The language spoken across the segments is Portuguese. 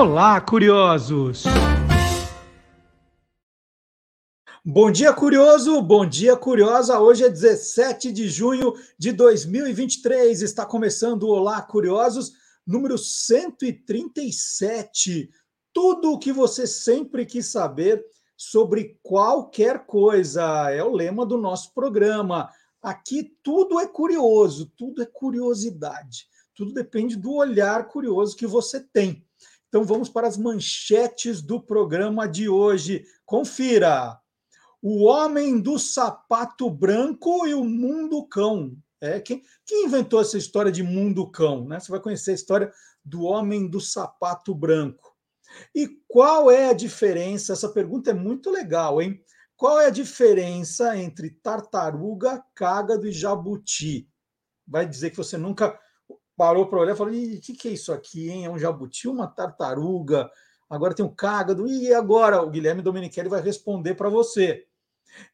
Olá, curiosos! Bom dia, curioso! Bom dia, curiosa! Hoje é 17 de junho de 2023. Está começando o Olá, curiosos, número 137. Tudo o que você sempre quis saber sobre qualquer coisa. É o lema do nosso programa. Aqui tudo é curioso, tudo é curiosidade. Tudo depende do olhar curioso que você tem. Então vamos para as manchetes do programa de hoje. Confira! O Homem do Sapato Branco e o Mundo Cão. É, quem, quem inventou essa história de Mundo Cão? Né? Você vai conhecer a história do Homem do Sapato Branco. E qual é a diferença? Essa pergunta é muito legal, hein? Qual é a diferença entre tartaruga, cágado e jabuti? Vai dizer que você nunca parou para olhar e falou: o que, que é isso aqui, hein? É um jabuti, uma tartaruga, agora tem um cágado, e agora? O Guilherme Domenichelli vai responder para você.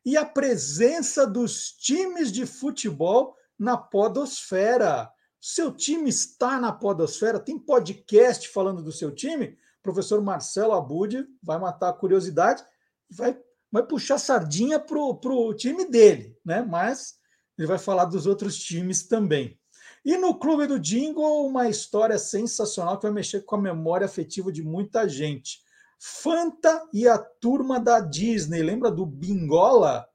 E a presença dos times de futebol na podosfera. Seu time está na podosfera? Tem podcast falando do seu time? O professor Marcelo Abud vai matar a curiosidade e vai, vai puxar sardinha para o time dele, né? Mas ele vai falar dos outros times também. E no Clube do Jingle, uma história sensacional que vai mexer com a memória afetiva de muita gente. Fanta e a turma da Disney. Lembra do Bingola?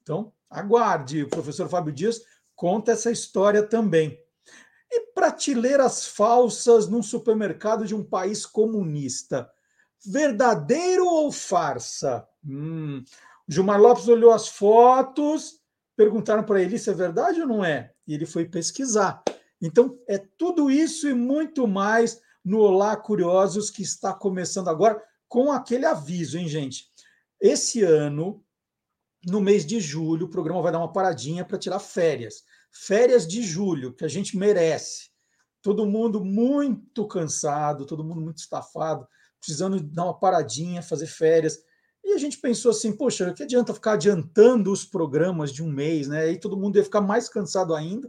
Então, aguarde. O professor Fábio Dias conta essa história também. E prateleiras falsas num supermercado de um país comunista. Verdadeiro ou farsa? Hum. Gilmar Lopes olhou as fotos, perguntaram para ele se é verdade ou não é. E ele foi pesquisar. Então, é tudo isso e muito mais no Olá Curiosos que está começando agora com aquele aviso, hein, gente? Esse ano, no mês de julho, o programa vai dar uma paradinha para tirar férias. Férias de julho, que a gente merece. Todo mundo muito cansado, todo mundo muito estafado, precisando dar uma paradinha, fazer férias. E a gente pensou assim, poxa, que adianta ficar adiantando os programas de um mês, né? Aí todo mundo ia ficar mais cansado ainda.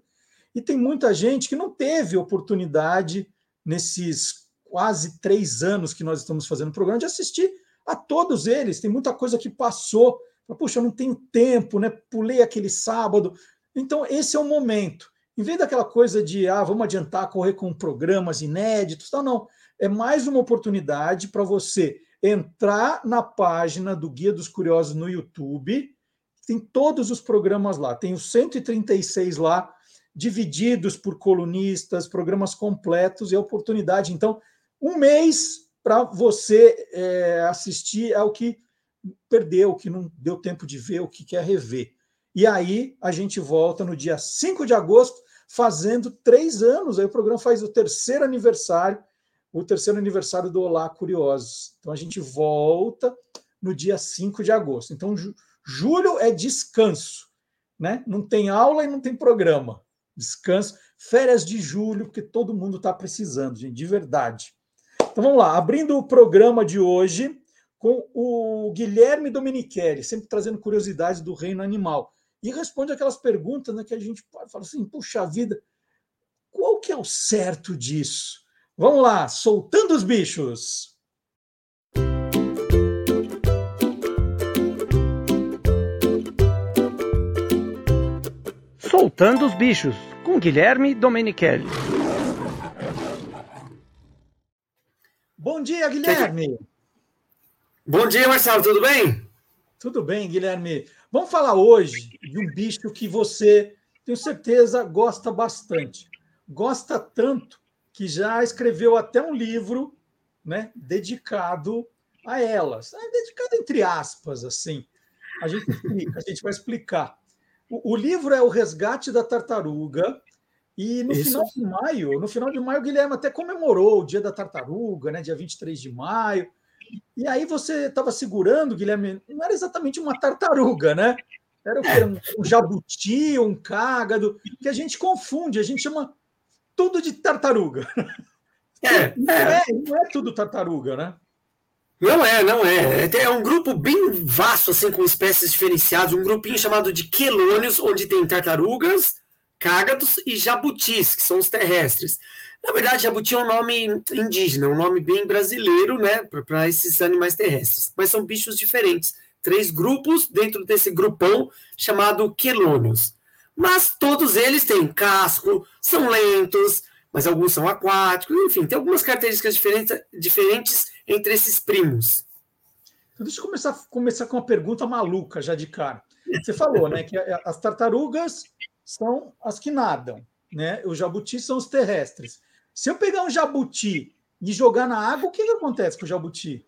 E tem muita gente que não teve oportunidade nesses quase três anos que nós estamos fazendo o programa de assistir a todos eles. Tem muita coisa que passou. Puxa, eu não tenho tempo, né? Pulei aquele sábado. Então, esse é o momento. Em vez daquela coisa de, ah, vamos adiantar, correr com programas inéditos, não, não. É mais uma oportunidade para você entrar na página do Guia dos Curiosos no YouTube, tem todos os programas lá, tem os 136 lá, divididos por colunistas, programas completos e a oportunidade. Então, um mês para você é, assistir ao que perdeu, que não deu tempo de ver, o que quer rever. E aí a gente volta no dia 5 de agosto, fazendo três anos. Aí o programa faz o terceiro aniversário o terceiro aniversário do Olá Curiosos. Então a gente volta no dia 5 de agosto. Então, julho é descanso, né? Não tem aula e não tem programa. Descanso, férias de julho, porque todo mundo está precisando, gente, de verdade. Então vamos lá, abrindo o programa de hoje com o Guilherme Domenichelli, sempre trazendo curiosidades do reino animal. E responde aquelas perguntas né, que a gente fala assim, puxa vida, qual que é o certo disso? Vamos lá, soltando os bichos. Soltando os bichos, com Guilherme Domenichelli. Bom dia, Guilherme. Bom dia, Marcelo, tudo bem? Tudo bem, Guilherme. Vamos falar hoje de um bicho que você, tenho certeza, gosta bastante. Gosta tanto que já escreveu até um livro né, dedicado a elas. É dedicado entre aspas, assim. A gente explica, a gente vai explicar. O, o livro é O Resgate da Tartaruga, e no Isso. final de maio, no final de maio, o Guilherme até comemorou o Dia da Tartaruga, né, dia 23 de maio. E aí você estava segurando, Guilherme, não era exatamente uma tartaruga, né? Era o quê? Um, um jabuti, um cágado, que a gente confunde, a gente chama tudo de tartaruga. É, não, é. é, não é tudo tartaruga, né? Não é, não é. É, é um grupo bem vasto, assim, com espécies diferenciadas. Um grupinho chamado de quelônios, onde tem tartarugas, cágados e jabutis, que são os terrestres. Na verdade, jabuti é um nome indígena, um nome bem brasileiro, né, para esses animais terrestres. Mas são bichos diferentes. Três grupos dentro desse grupão chamado quelônios. Mas todos eles têm casco, são lentos, mas alguns são aquáticos, enfim, tem algumas características diferentes, diferentes entre esses primos. Então, deixa eu começar, começar com uma pergunta maluca já de cara. Você falou, né, que as tartarugas são as que nadam, né? Os jabutis são os terrestres. Se eu pegar um jabuti e jogar na água, o que, que acontece com o jabuti?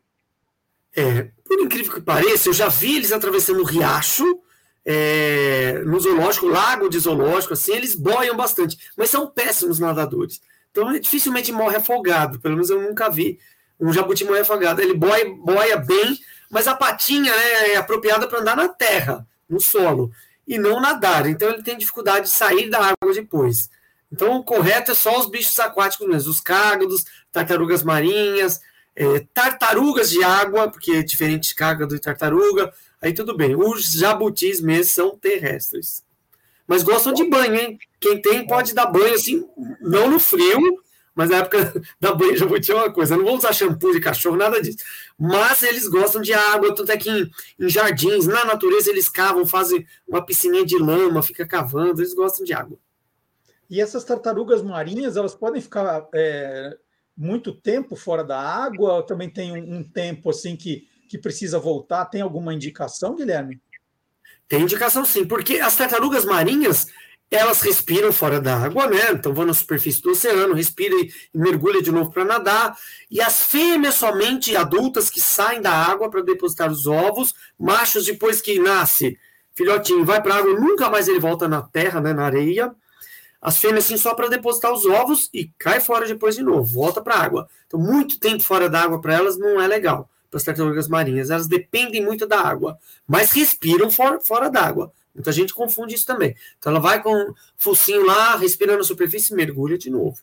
É, por incrível que pareça, eu já vi eles atravessando o riacho, é, no zoológico, lago de zoológico, assim, eles boiam bastante, mas são péssimos nadadores. Então, dificilmente morre afogado, pelo menos eu nunca vi um jabuti morrer afogado. Ele boia, boia bem, mas a patinha né, é apropriada para andar na terra, no solo e não nadar. Então ele tem dificuldade de sair da água depois. Então o correto é só os bichos aquáticos mesmo, os cágados, tartarugas marinhas, é, tartarugas de água, porque é diferente de cágado e tartaruga, aí tudo bem. Os jabutis mesmo são terrestres. Mas gostam de banho, hein? Quem tem pode dar banho assim, não no frio, mas na época da banho jabuti é uma coisa. Não vou usar shampoo de cachorro, nada disso. Mas eles gostam de água, tanto é que em, em jardins, na natureza, eles cavam, fazem uma piscininha de lama, fica cavando, eles gostam de água. E essas tartarugas marinhas, elas podem ficar é, muito tempo fora da água? Também tem um, um tempo assim que, que precisa voltar? Tem alguma indicação, Guilherme? Tem indicação sim, porque as tartarugas marinhas elas respiram fora da água, né? Então vão na superfície do oceano, respira e, mergulha de novo para nadar. E as fêmeas somente adultas que saem da água para depositar os ovos, machos depois que nasce, filhotinho vai para a água, nunca mais ele volta na terra, né, na areia. As fêmeas sim só para depositar os ovos e cai fora depois de novo, volta para a água. Então muito tempo fora da água para elas não é legal. Para as tartarugas marinhas, elas dependem muito da água, mas respiram for, fora d'água. Muita gente confunde isso também. Então ela vai com o focinho lá, respira na superfície e mergulha de novo.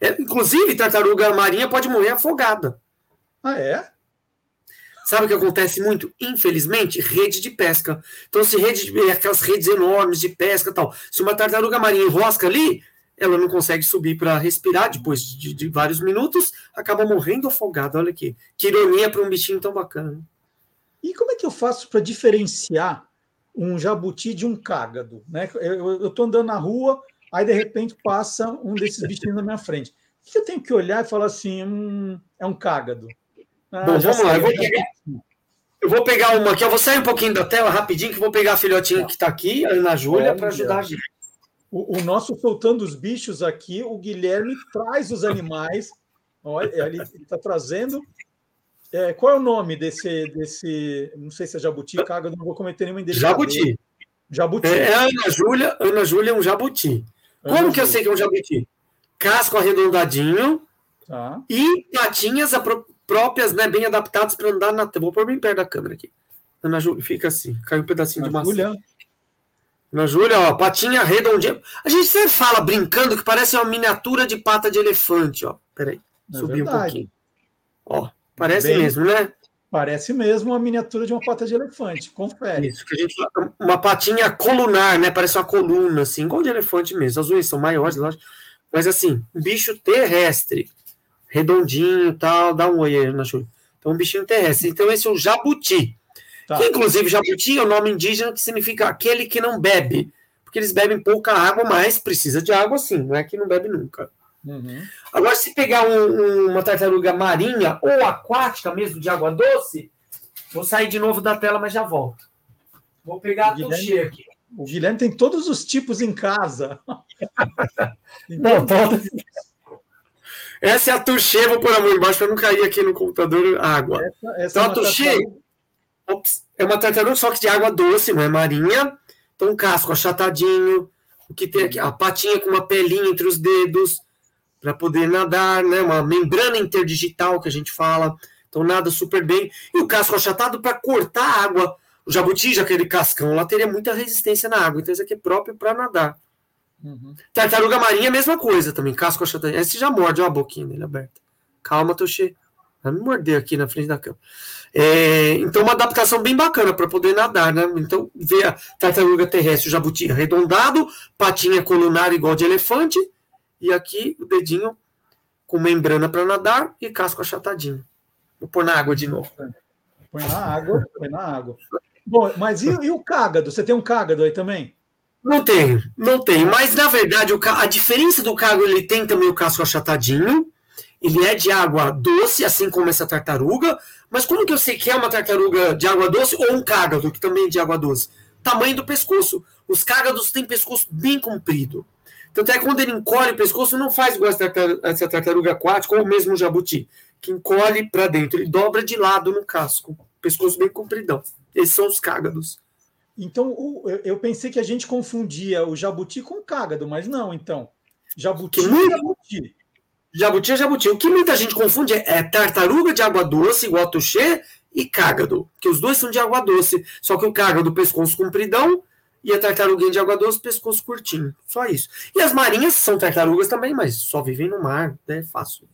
É, inclusive, tartaruga marinha pode morrer afogada. Ah, é? Sabe o que acontece muito? Infelizmente, rede de pesca. Então, se rede de, aquelas redes enormes de pesca tal, se uma tartaruga marinha enrosca ali, ela não consegue subir para respirar depois de, de, vários minutos, acaba morrendo afogada. Olha aqui. Que ironia para um bichinho tão bacana. E como é que eu faço para diferenciar um jabuti de um cágado. Né? Eu estou andando na rua, aí de repente passa um desses bichinhos na minha frente. O que eu tenho que olhar e falar assim, hum, é um cágado? Ah, Bom, vamos lá, eu vou, pegar, eu vou pegar uma aqui, eu vou sair um pouquinho da tela rapidinho, que vou pegar a filhotinha que está aqui, a Ana Júlia, para ajudar a gente. O, o, nosso Soltando os Bichos aqui, o Guilherme traz os animais, olha, ele está trazendo é, qual é o nome desse, desse. Não sei se é jabuti, caga, não vou cometer nenhuma indelicadeza. Jabuti. Jabuti. É, é a Ana Júlia, Ana Júlia é um jabuti. Ana Como Júlia. que eu sei que é um jabuti? Casco arredondadinho tá. e patinhas próprias, né, bem adaptadas para andar na. Vou pôr bem perto da câmera aqui. Ana Júlia, fica assim, cai um pedacinho Ana de maçã. Júlia. Ana Júlia, ó, patinha redondinha. A gente sempre fala brincando que parece uma miniatura de pata de elefante, ó. Peraí, é subir um pouquinho. Ó, Parece Bem, mesmo, né? Parece mesmo uma miniatura de uma pata de elefante, confere. Isso, que a gente uma patinha colunar, né? Parece uma coluna, assim, igual de elefante mesmo. As unhas são maiores, lógico. Mas assim, um bicho terrestre, redondinho tal, dá um oi aí, na chuva. Então, um bichinho terrestre. Então, esse é o jabuti. Tá. Que, inclusive, jabuti é o nome indígena que significa aquele que não bebe. Porque eles bebem pouca água, mas precisa de água sim, não é que não bebe nunca. Uhum. Agora, se pegar um, um, uma tartaruga marinha ou aquática mesmo, de água doce, vou sair de novo da tela, mas já volto. Vou pegar a tuxê aqui. O Guilherme tem todos os tipos em casa. Não, todos. Essa é a tuxê, vou pôr a mão embaixo para não cair aqui no computador água. Essa, essa então, é a tuxê é uma tartaruga, só que de água doce, não é marinha. Então, casco achatadinho, o que tem aqui, a patinha com uma pelinha entre os dedos, para poder nadar, né? Uma membrana interdigital que a gente fala. Então nada super bem. E o casco achatado para cortar a água. O jabuti, já aquele cascão lá, teria muita resistência na água. Então esse aqui é próprio para nadar. Uhum. Tartaruga marinha, mesma coisa também. Casco achatado. Esse já morde, ó, a boquinha dele aberta. Calma, Toshi. Vai me morder aqui na frente da cama. É, então, uma adaptação bem bacana para poder nadar, né? Então, ver a tartaruga terrestre, o jabuti arredondado, patinha colunar igual de elefante, e aqui o dedinho com membrana para nadar e casco achatadinho. Vou pôr na água de novo. Põe na água, põe na água. Bom, mas e, e o cágado? Você tem um cágado aí também? Não tenho, não tenho. Mas, na verdade, o, a diferença do cágado, ele tem também o casco achatadinho. Ele é de água doce, assim como essa tartaruga. Mas como que eu sei que é uma tartaruga de água doce ou um cágado, que também é de água doce? Tamanho do pescoço. Os cágados têm pescoço bem comprido. Tanto é que quando ele encolhe o pescoço, não faz igual essa tartaruga aquática ou mesmo o jabuti, que encolhe para dentro. Ele dobra de lado no casco. Pescoço bem compridão. Esses são os cágados. Então, eu pensei que a gente confundia o jabuti com o cágado, mas não, então. Jabuti que é jabuti. Jabuti é jabuti. O que muita gente confunde é tartaruga de água doce, igual tuxê, e cágado, que os dois são de água doce. Só que o cágado, pescoço compridão, e a tartaruguinha de água doce, pescoço curtinho. Só isso. E as marinhas são tartarugas também, mas só vivem no mar, né? é fácil.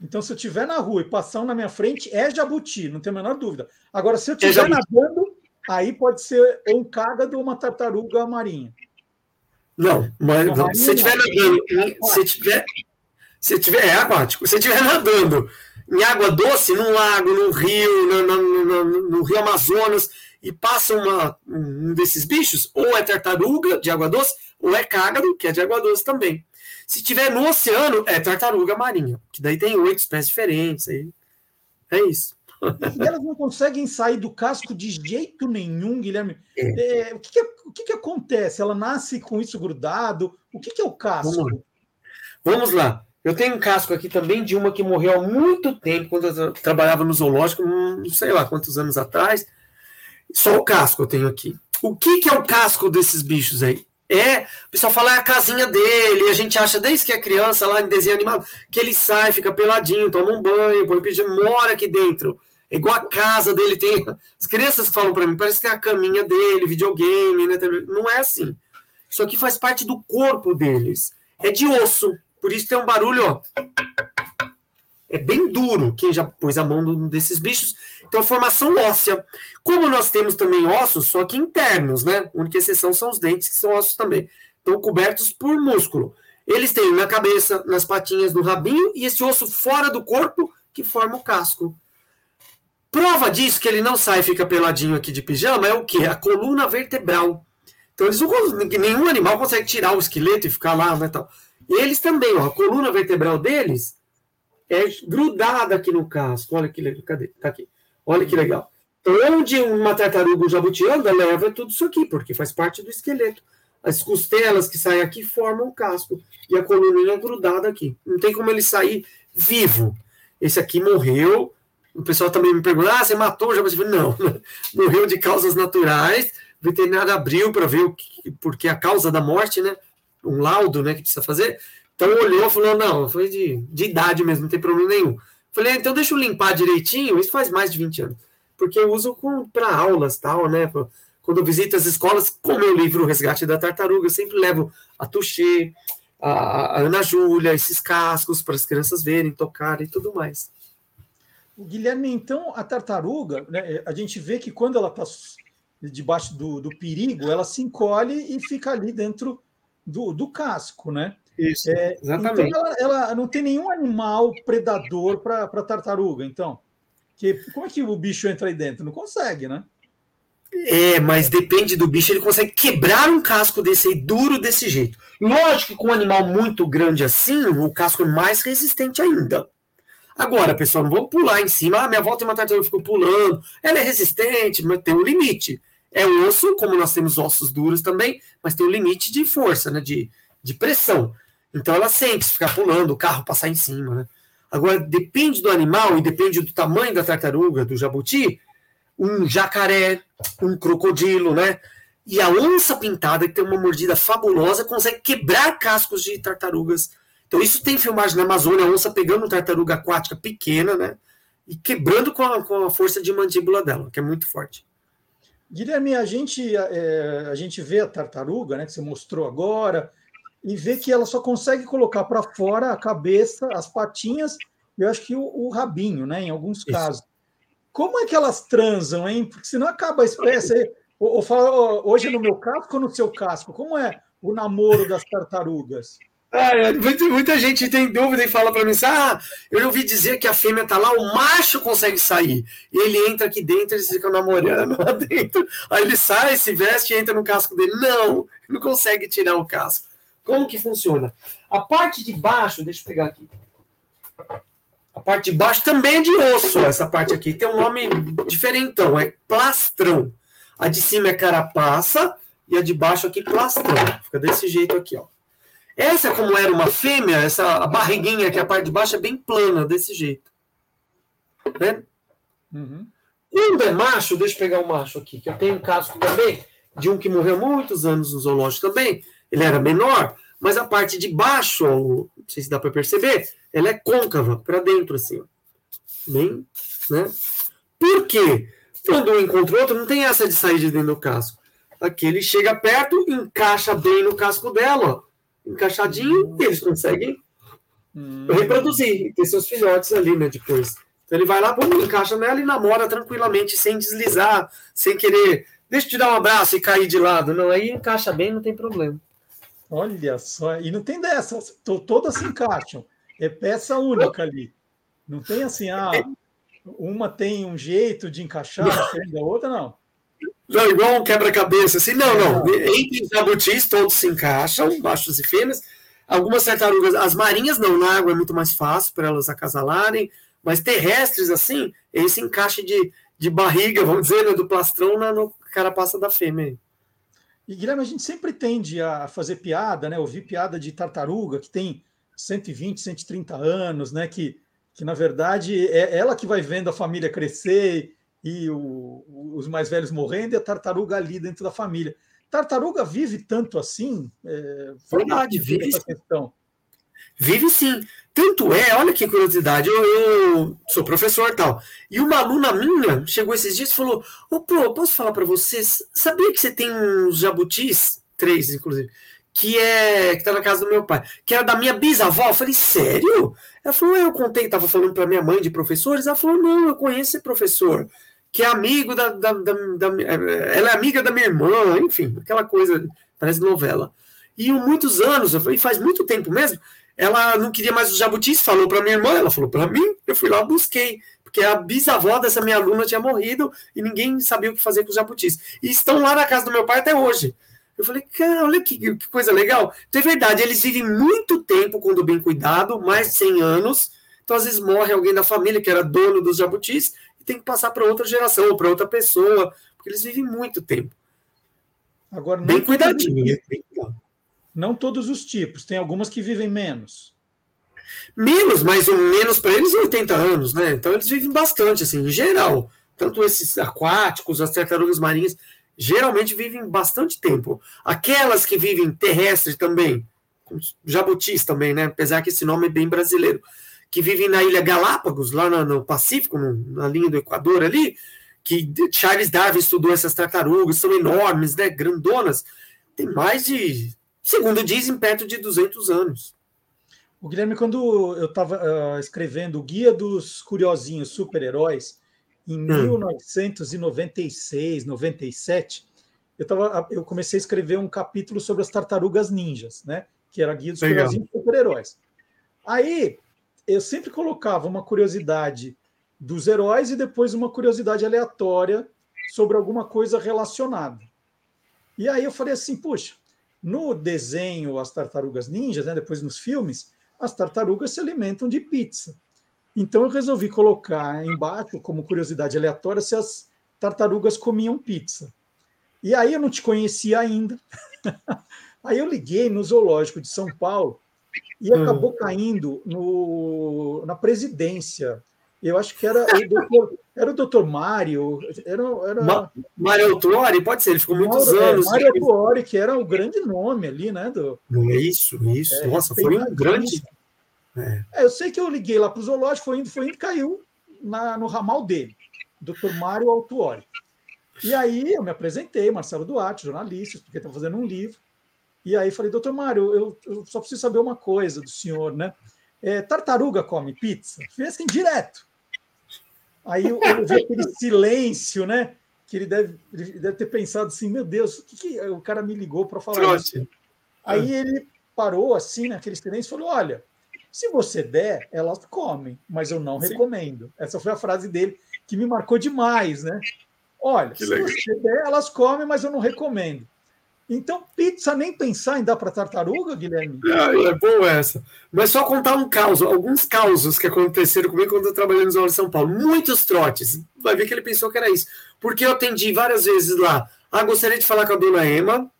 Então, se eu estiver na rua e passar um na minha frente, é jabuti, não tenho a menor dúvida. Agora, se eu estiver é nadando, aí pode ser um cágado ou uma tartaruga marinha. Não, mas não, se estiver nadando, se tiver, se tiver, é aquático, se estiver nadando em água doce, num lago, num rio, no, no, no, no rio Amazonas, e passa uma, um desses bichos, ou é tartaruga de água doce, ou é cágado, que é de água doce também. Se tiver no oceano, é tartaruga marinha, que daí tem oito espécies diferentes. Aí. É isso. E elas não conseguem sair do casco de jeito nenhum, Guilherme. É. É, o, que, que, o que, que, acontece? Ela nasce com isso grudado? O que, que é o casco? Vamos lá. Vamos lá. Eu tenho um casco aqui também de uma que morreu há muito tempo, quando eu trabalhava no zoológico, não sei lá quantos anos atrás. Só o casco eu tenho aqui. O que, que é o casco desses bichos aí? É, o pessoal fala, é a casinha dele, a gente acha desde que é criança lá em desenho animado, que ele sai, fica peladinho, toma um banho, põe pijama, mora aqui dentro. É igual a casa dele tem. As crianças falam para mim, parece que é a caminha dele, videogame, né? Não é assim. Isso aqui faz parte do corpo deles. É de osso. Por isso tem um barulho, ó. É bem duro quem já pôs a mão desses bichos. Então, formação óssea. Como nós temos também ossos, só que internos, né? A única exceção são os dentes, que são ossos também. Estão cobertos por músculo. Eles têm na cabeça, nas patinhas, no rabinho, e esse osso fora do corpo que forma o casco. Prova disso que ele não sai e fica peladinho aqui de pijama é o quê? A coluna vertebral. Então, eles não, nenhum animal consegue tirar o esqueleto e ficar lá, né, tal. E eles também, ó, a coluna vertebral deles é grudada aqui no casco. Olha que legal. Cadê? Tá aqui. Olha que legal. Então, onde uma tartaruga jabuti anda, leva tudo isso aqui, porque faz parte do esqueleto. As costelas que saem aqui formam o casco. E a coluninha é grudada aqui. Não tem como ele sair vivo. Esse aqui morreu. O pessoal também me pergunta: ah, você matou o jabuti? Não, morreu de causas naturais. O veterinário abriu para ver o que, porque a causa da morte, né? Um laudo né, que precisa fazer. Então olhou e falou: não, foi de, de idade mesmo, não tem problema nenhum. Falei, ah, então deixa eu limpar direitinho. Isso faz mais de 20 anos. Porque eu uso para aulas tal, né? Quando eu visito as escolas, com o meu livro O Resgate da Tartaruga, eu sempre levo a Tuxê, a, a Ana Júlia, esses cascos para as crianças verem, tocarem e tudo mais. Guilherme, então a tartaruga, né, a gente vê que quando ela está debaixo do, do perigo, ela se encolhe e fica ali dentro do, do casco, né? Isso, é, exatamente. Então ela, ela, não tem nenhum animal predador para tartaruga, então. Que, como é que o bicho entra aí dentro? Não consegue, né? É, mas depende do bicho, ele consegue quebrar um casco desse aí, duro desse jeito. Lógico que com um animal muito grande assim, o casco é mais resistente ainda. Agora, pessoal, não vamos pular em cima. Ah, minha volta tem uma tartaruga ficou pulando. Ela é resistente, mas tem um limite. É osso, como nós temos ossos duros também, mas tem um limite de força, né? De, de pressão. Então ela sente se ficar pulando, o carro passar em cima, né? Agora, depende do animal e depende do tamanho da tartaruga, do jabuti, um jacaré, um crocodilo, né? E a onça pintada, que tem uma mordida fabulosa, consegue quebrar cascos de tartarugas. Então, isso tem filmagem na Amazônia, a onça pegando uma tartaruga aquática pequena, né? E quebrando com a, com a força de mandíbula dela, que é muito forte. Guilherme, a gente, é, a gente vê a tartaruga, né, que você mostrou agora, e vê que ela só consegue colocar para fora a cabeça, as patinhas eu acho que o, o rabinho, né? Em alguns Isso. casos. Como é que elas transam, hein? Porque senão acaba a espécie. Ou, ou fala, hoje no meu casco ou no seu casco? Como é o namoro das tartarugas? É, muita, muita, gente tem dúvida e fala para mim assim, ah, eu ouvi dizer que a fêmea tá lá, o macho consegue sair. E ele entra aqui dentro, eles ficam namorando lá dentro. Aí ele sai, se veste e entra no casco dele. Não, não consegue tirar o casco. Como que funciona? A parte de baixo, deixa eu pegar aqui. A parte de baixo também é de osso, essa parte aqui. Tem um nome diferentão, é plastrão. A de cima é carapaça e a de baixo aqui plastrão. Fica desse jeito aqui, ó. Essa, como era uma fêmea, essa barriguinha que é a parte de baixo é bem plana, desse jeito. Né? Uhum. Quando é macho, deixa eu pegar o um macho aqui, que eu tenho um caso também de um que morreu muitos anos no zoológico também. Ele era menor, mas a parte de baixo, não sei se dá para perceber, ela é côncava para dentro, assim. Bem, né? Por quê? Quando um encontra outro, não tem essa de sair de dentro do casco. Aqui ele chega perto, encaixa bem no casco dela, ó encaixadinho e eles conseguem hum. reproduzir, ter seus filhotes ali, né, depois. Então ele vai lá, pum, encaixa nela e namora tranquilamente, sem deslizar, sem querer, deixa eu te dar um abraço e cair de lado. Não, aí encaixa bem, não tem problema. Olha só, e não tem dessa, todas se encaixam. É peça única ali. Não tem assim, ah, uma tem um jeito de encaixar, a outra não. Não, igual um quebra-cabeça, assim, não, não. Entre os jabutis, todos se encaixam, machos e fêmeas. Algumas tartarugas, as marinhas não, na água é muito mais fácil para elas acasalarem, mas terrestres, assim, esse encaixe de, de barriga, vamos dizer, né, do plastrão na no carapaça da fêmea. E, Guilherme, a gente sempre tende a fazer piada, né? Ouvir piada de tartaruga que tem 120, 130 anos, né? Que, que na verdade é ela que vai vendo a família crescer e o, os mais velhos morrendo e a tartaruga ali dentro da família. Tartaruga vive tanto assim? É, Verdade, vive. Essa questão. Vive sim. Tanto é, olha que curiosidade, eu, eu, sou professor tal. E uma aluna minha chegou esses dias e falou: Ô, oh, pô, posso falar para vocês? Sabia que você tem uns jabutis? Três, inclusive. Que é. que tá na casa do meu pai. Que era da minha bisavó. Eu falei, sério? Ela falou, eu contei, tava falando para minha mãe de professores. Ela falou, não, eu conheço esse professor que é amigo da, da, da, da, Ela é amiga da minha irmã, enfim, aquela coisa, parece novela. E muitos anos, e faz muito tempo mesmo, ela não queria mais os jabutis, falou para minha irmã, ela falou para mim, eu fui lá, busquei, porque a bisavó dessa minha aluna tinha morrido e ninguém sabia o que fazer com os jabutis. E estão lá na casa do meu pai até hoje. Eu falei, cara, olha que, que coisa legal. Então é verdade, eles vivem muito tempo quando bem cuidado, mais de 100 anos. Então às vezes morre alguém da família que era dono dos jabutis tem que passar para outra geração, para outra pessoa, porque eles vivem muito tempo. Agora, bem cuidadinho. Não todos os tipos, tem algumas que vivem menos. Menos, mas o menos para eles 80 anos, né? Então eles vivem bastante, assim, em geral. Tanto esses aquáticos, as tartarugas marinhas, geralmente vivem bastante tempo. Aquelas que vivem terrestres também, jabutis também, né? Apesar que esse nome é bem brasileiro que vivem na Ilha Galápagos, lá no, no Pacífico, no, na linha do Equador ali, que Charles Darwin estudou essas tartarugas, são enormes, né, grandonas, tem mais de, segundo dizem, perto de 200 anos. O Guilherme, quando eu estava uh, ah, escrevendo o Guia dos Curiosinhos Super-Heróis, em hum. 1996, 97, eu, tava, eu comecei a escrever um capítulo sobre as tartarugas ninjas, né? Que era Guia dos Legal. Curiosinhos Super-Heróis. Aí eu sempre colocava uma curiosidade dos heróis e depois uma curiosidade aleatória sobre alguma coisa relacionada. E aí eu falei assim, puxa, no desenho As Tartarugas Ninjas, né, depois nos filmes, as tartarugas se alimentam de pizza. Então eu resolvi colocar embaixo, como curiosidade aleatória, se as tartarugas comiam pizza. E aí eu não te conhecia ainda. aí eu liguei no zoológico de São Paulo e acabou caindo no, na presidência. Eu acho que era o doutor, era o doutor Mário. Era, era... Mário Autuori, pode ser, ele ficou muitos Mário, é, anos. É, Mário Autuori, que era o grande nome ali, né? Do, é isso, isso. É, Nossa, foi um grande. É. é. eu sei que eu liguei lá para o zoológico, foi indo, foi indo, caiu na, no ramal dele, doutor Mário Autuori. E aí eu me apresentei, Marcelo Duarte, jornalista, porque estava fazendo um livro. E aí falei, doutor Mário, eu, eu, só preciso saber uma coisa do senhor, né? é, tartaruga come pizza? Fez assim direto. Aí eu, eu vi aquele silêncio, né? Que ele deve, ele deve ter pensado assim: meu Deus, o que, que o cara me ligou para falar Trote. isso? Aí é. ele parou assim, naquele silêncio, e falou: olha, se você der, elas comem, mas eu não Sim. recomendo. Essa foi a frase dele que me marcou demais, né? Olha, que se legal. você der, elas comem, mas eu não recomendo. Então, pizza nem pensar em dar para tartaruga, Guilherme? É, é boa essa. Mas só contar um caos, alguns causos que aconteceram comigo quando eu trabalhei no Zona de São Paulo. Muitos trotes. Vai ver que ele pensou que era isso. Porque eu atendi várias vezes lá. Ah, gostaria de falar com a dona Ema.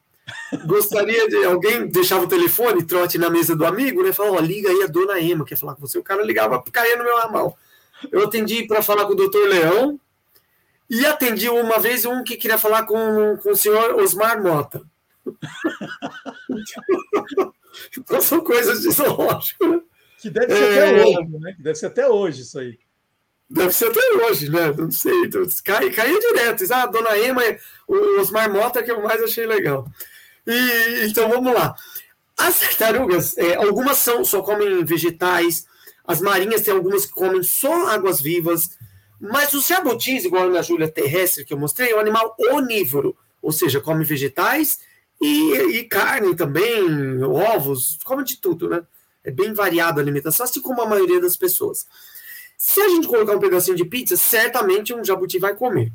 Gostaria de. Alguém deixava o telefone, trote na mesa do amigo, né? Falava, ó, liga aí a dona Ema, quer falar com você. O cara ligava, caía no meu ramal. Eu atendi para falar com o doutor Leão. E atendi uma vez um que queria falar com, com o senhor Osmar Mota. Então são coisas de zoológico, né? Que deve ser é... até hoje, né? Deve ser até hoje isso aí. Deve ser até hoje, né? Não sei. Então, cai, caiu direto. Ah, a dona Ema, o Osmar Mota, que eu mais achei legal. E, então vamos lá. As tartarugas, é, algumas são, só comem vegetais, as marinhas tem algumas que comem só águas vivas, mas os jabutis, igual na Júlia terrestre que eu mostrei, é um animal onívoro, ou seja, come vegetais e, e, carne também, ovos, come de tudo, né? É bem variada a alimentação, assim como a maioria das pessoas. Se a gente colocar um pedacinho de pizza, certamente um jabuti vai comer.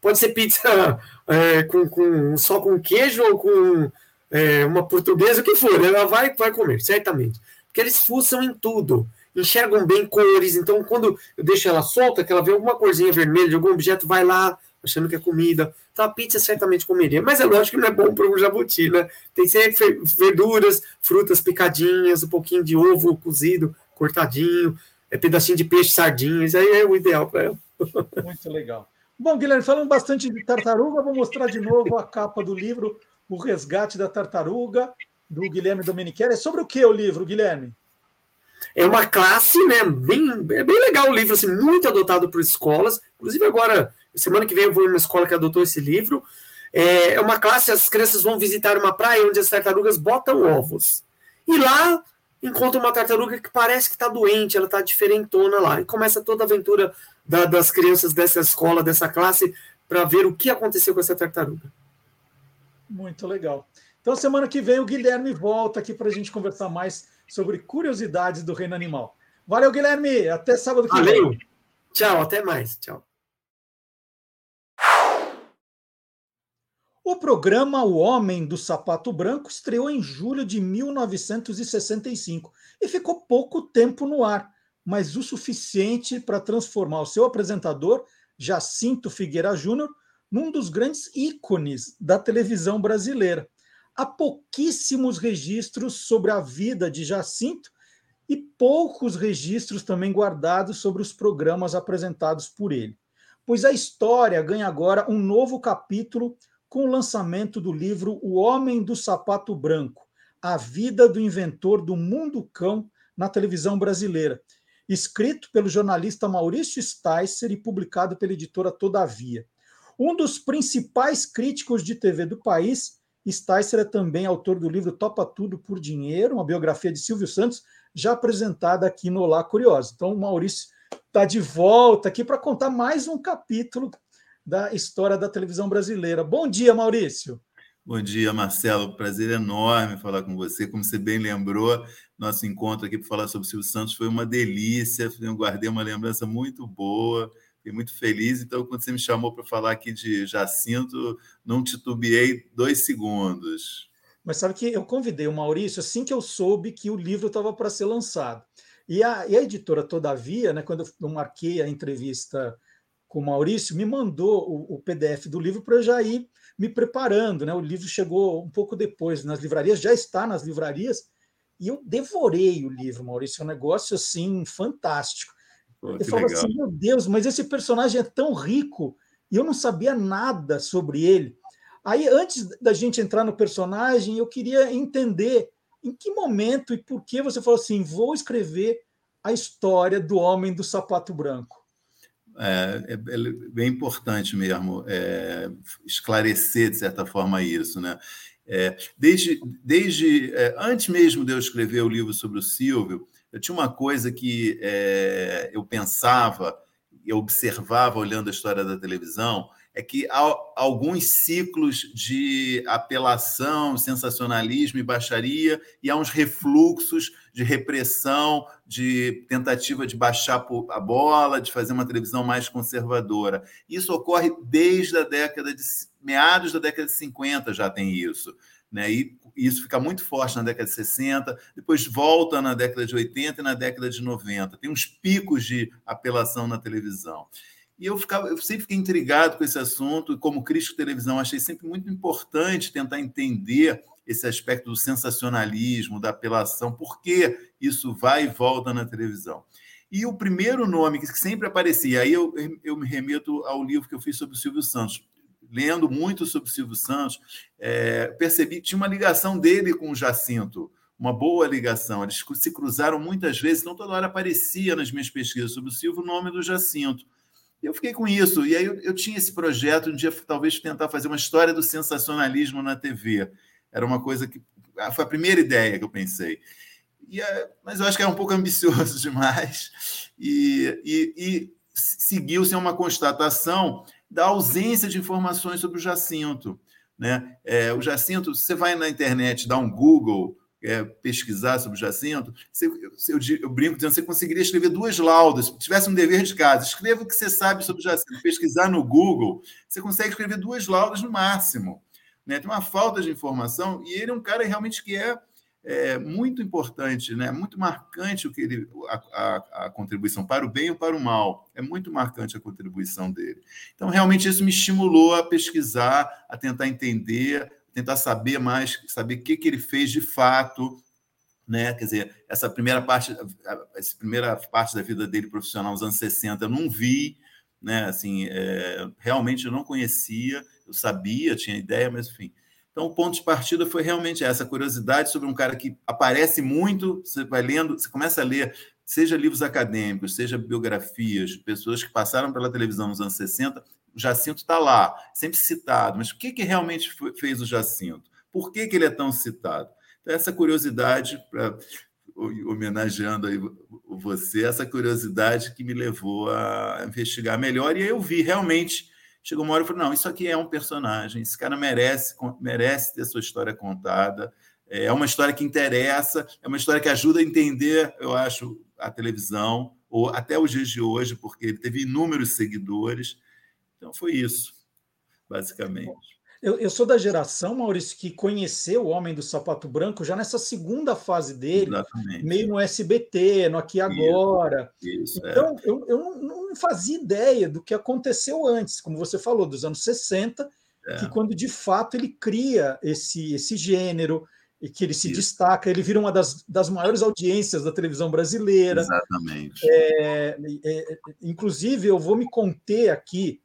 Pode ser pizza é, com, com, só com queijo ou com é, uma portuguesa, o que for, ela vai, vai comer, certamente. Porque eles fuçam em tudo, enxergam bem cores, então quando eu deixo ela solta, que ela vê alguma corzinha vermelha de algum objeto, vai lá, achando que é comida. Então a pizza certamente comeria. Mas é lógico que não é bom para um jabuti, né? Tem sempre verduras, frutas picadinhas, um pouquinho de ovo cozido, cortadinho, é pedacinho de peixe, sardinhas, aí é o ideal para ela. Muito legal. Bom, Guilherme, falando bastante de tartaruga, vou mostrar de novo a capa do livro O Resgate da Tartaruga, do Guilherme Domenichelli. É sobre o que o livro, Guilherme? É uma classe, né? Bem, é bem legal o livro, assim, muito adotado por escolas. Inclusive, agora Semana que vem eu vou em uma escola que adotou esse livro. É, é uma classe, as crianças vão visitar uma praia onde as tartarugas botam ovos. E lá encontra uma tartaruga que parece que está doente, ela está diferentona lá. E começa toda a aventura da, das crianças dessa escola, dessa classe, para ver o que aconteceu com essa tartaruga. Muito legal. Então, semana que vem, o Guilherme volta aqui para a gente conversar mais sobre curiosidades do reino animal. Valeu, Guilherme. Até sábado que Valeu. vem. Tchau, até mais. Tchau. O programa O Homem do Sapato Branco estreou em julho de 1965 e ficou pouco tempo no ar, mas o suficiente para transformar o seu apresentador, Jacinto Figueira Júnior, num dos grandes ícones da televisão brasileira. Há pouquíssimos registros sobre a vida de Jacinto e poucos registros também guardados sobre os programas apresentados por ele. Pois a história ganha agora um novo capítulo com o lançamento do livro O Homem do Sapato Branco A Vida do Inventor do Mundo Cão na televisão brasileira, escrito pelo jornalista Maurício Sticer e publicado pela editora Todavia. Um dos principais críticos de TV do país, Sticer é também autor do livro Topa Tudo por Dinheiro, uma biografia de Silvio Santos, já apresentada aqui no Olá Curioso. Então, o Maurício está de volta aqui para contar mais um capítulo da história da televisão brasileira. Bom dia, Maurício. Bom dia, Marcelo. Prazer enorme falar com você. Como você bem lembrou, nosso encontro aqui para falar sobre o Silvio Santos foi uma delícia. Eu guardei uma lembrança muito boa. Fiquei muito feliz. Então, quando você me chamou para falar aqui de Jacinto, não titubeei dois segundos. Mas sabe que eu convidei o Maurício assim que eu soube que o livro estava para ser lançado. E a, e a editora, todavia, né, quando eu marquei a entrevista com o Maurício, me mandou o, o PDF do livro para eu já ir me preparando. Né? O livro chegou um pouco depois nas livrarias, já está nas livrarias, e eu devorei o livro, Maurício. É um negócio assim fantástico. Pô, eu falo assim, meu Deus, mas esse personagem é tão rico e eu não sabia nada sobre ele. Aí, antes da gente entrar no personagem, eu queria entender em que momento e por que você falou assim: vou escrever a história do homem do sapato branco. É, é, é, bem importante mesmo é, esclarecer, de certa forma, isso. Né? É, desde desde é, antes mesmo de eu escrever o livro sobre o Silvio, Eu tinha uma coisa que é, eu pensava, eu observava olhando a história da televisão, é que há alguns ciclos de apelação, sensacionalismo e baixaria, e há uns refluxos de repressão, de tentativa de baixar a bola, de fazer uma televisão mais conservadora. Isso ocorre desde a década de meados da década de 50 já tem isso. Né? E isso fica muito forte na década de 60, depois volta na década de 80 e na década de 90. Tem uns picos de apelação na televisão. E eu, ficava, eu sempre fiquei intrigado com esse assunto, e como crítico de televisão, achei sempre muito importante tentar entender esse aspecto do sensacionalismo, da apelação, por que isso vai e volta na televisão. E o primeiro nome que sempre aparecia, aí eu, eu me remeto ao livro que eu fiz sobre o Silvio Santos. Lendo muito sobre o Silvio Santos, é, percebi que tinha uma ligação dele com o Jacinto, uma boa ligação. Eles se cruzaram muitas vezes, então toda hora aparecia nas minhas pesquisas sobre o Silvio o nome do Jacinto. E eu fiquei com isso. E aí eu, eu, tinha esse projeto, um dia talvez tentar fazer uma história do sensacionalismo na TV. Era uma coisa que. Ah, foi a primeira ideia que eu pensei. E, é, mas eu acho que era um pouco ambicioso demais. E, e, e seguiu-se uma constatação da ausência de informações sobre o Jacinto. Né? É, o Jacinto, você vai na internet, dá um Google, é, pesquisar sobre o Jacinto, você, eu, eu, brinco dizendo você conseguiria escrever duas laudas, se tivesse um dever de casa, escreva o que você sabe sobre o Jacinto, pesquisar no Google, você consegue escrever duas laudas no máximo. Né? Tem uma falta de informação, e ele é um cara realmente que é, é muito importante, né? muito marcante o que ele, a, a, a contribuição para o bem ou para o mal. É muito marcante a contribuição dele. Então, realmente, isso me estimulou a pesquisar, a tentar entender, tentar saber mais, saber o que, que ele fez de fato, né? Quer dizer, essa primeira parte, essa primeira parte da vida dele profissional, nos anos 60, eu não vi, né? Assim, é, realmente eu não conhecia, eu sabia, tinha ideia, mas enfim. Então, o ponto de partida foi realmente essa curiosidade sobre um cara que aparece muito, você vai lendo, você começa a ler, seja livros acadêmicos, seja biografias, pessoas que passaram pela televisão nos anos 60, o Jacinto está lá, sempre citado, mas o que, que realmente fez o Jacinto? Por que, que ele é tão citado? Então, essa curiosidade, pra, homenageando aí você, essa curiosidade que me levou a investigar melhor, e aí eu vi realmente. Chegou uma hora e falei: não, isso aqui é um personagem, esse cara merece, merece ter sua história contada. É uma história que interessa, é uma história que ajuda a entender, eu acho, a televisão, ou até os dias de hoje, porque ele teve inúmeros seguidores. Então foi isso, basicamente. Eu, eu, sou da geração, Maurício, que conheceu o Homem do Sapato Branco já nessa segunda fase dele, Exatamente. meio no SBT, no Aqui Agora. Isso, é. então, é. eu, eu não fazia ideia do que aconteceu antes, como você falou, dos anos 60, é. que quando de fato ele cria esse, esse gênero, e que ele se Isso. destaca, ele vira uma das, das maiores audiências da televisão brasileira. Exatamente. É, é, inclusive, eu vou me conter aqui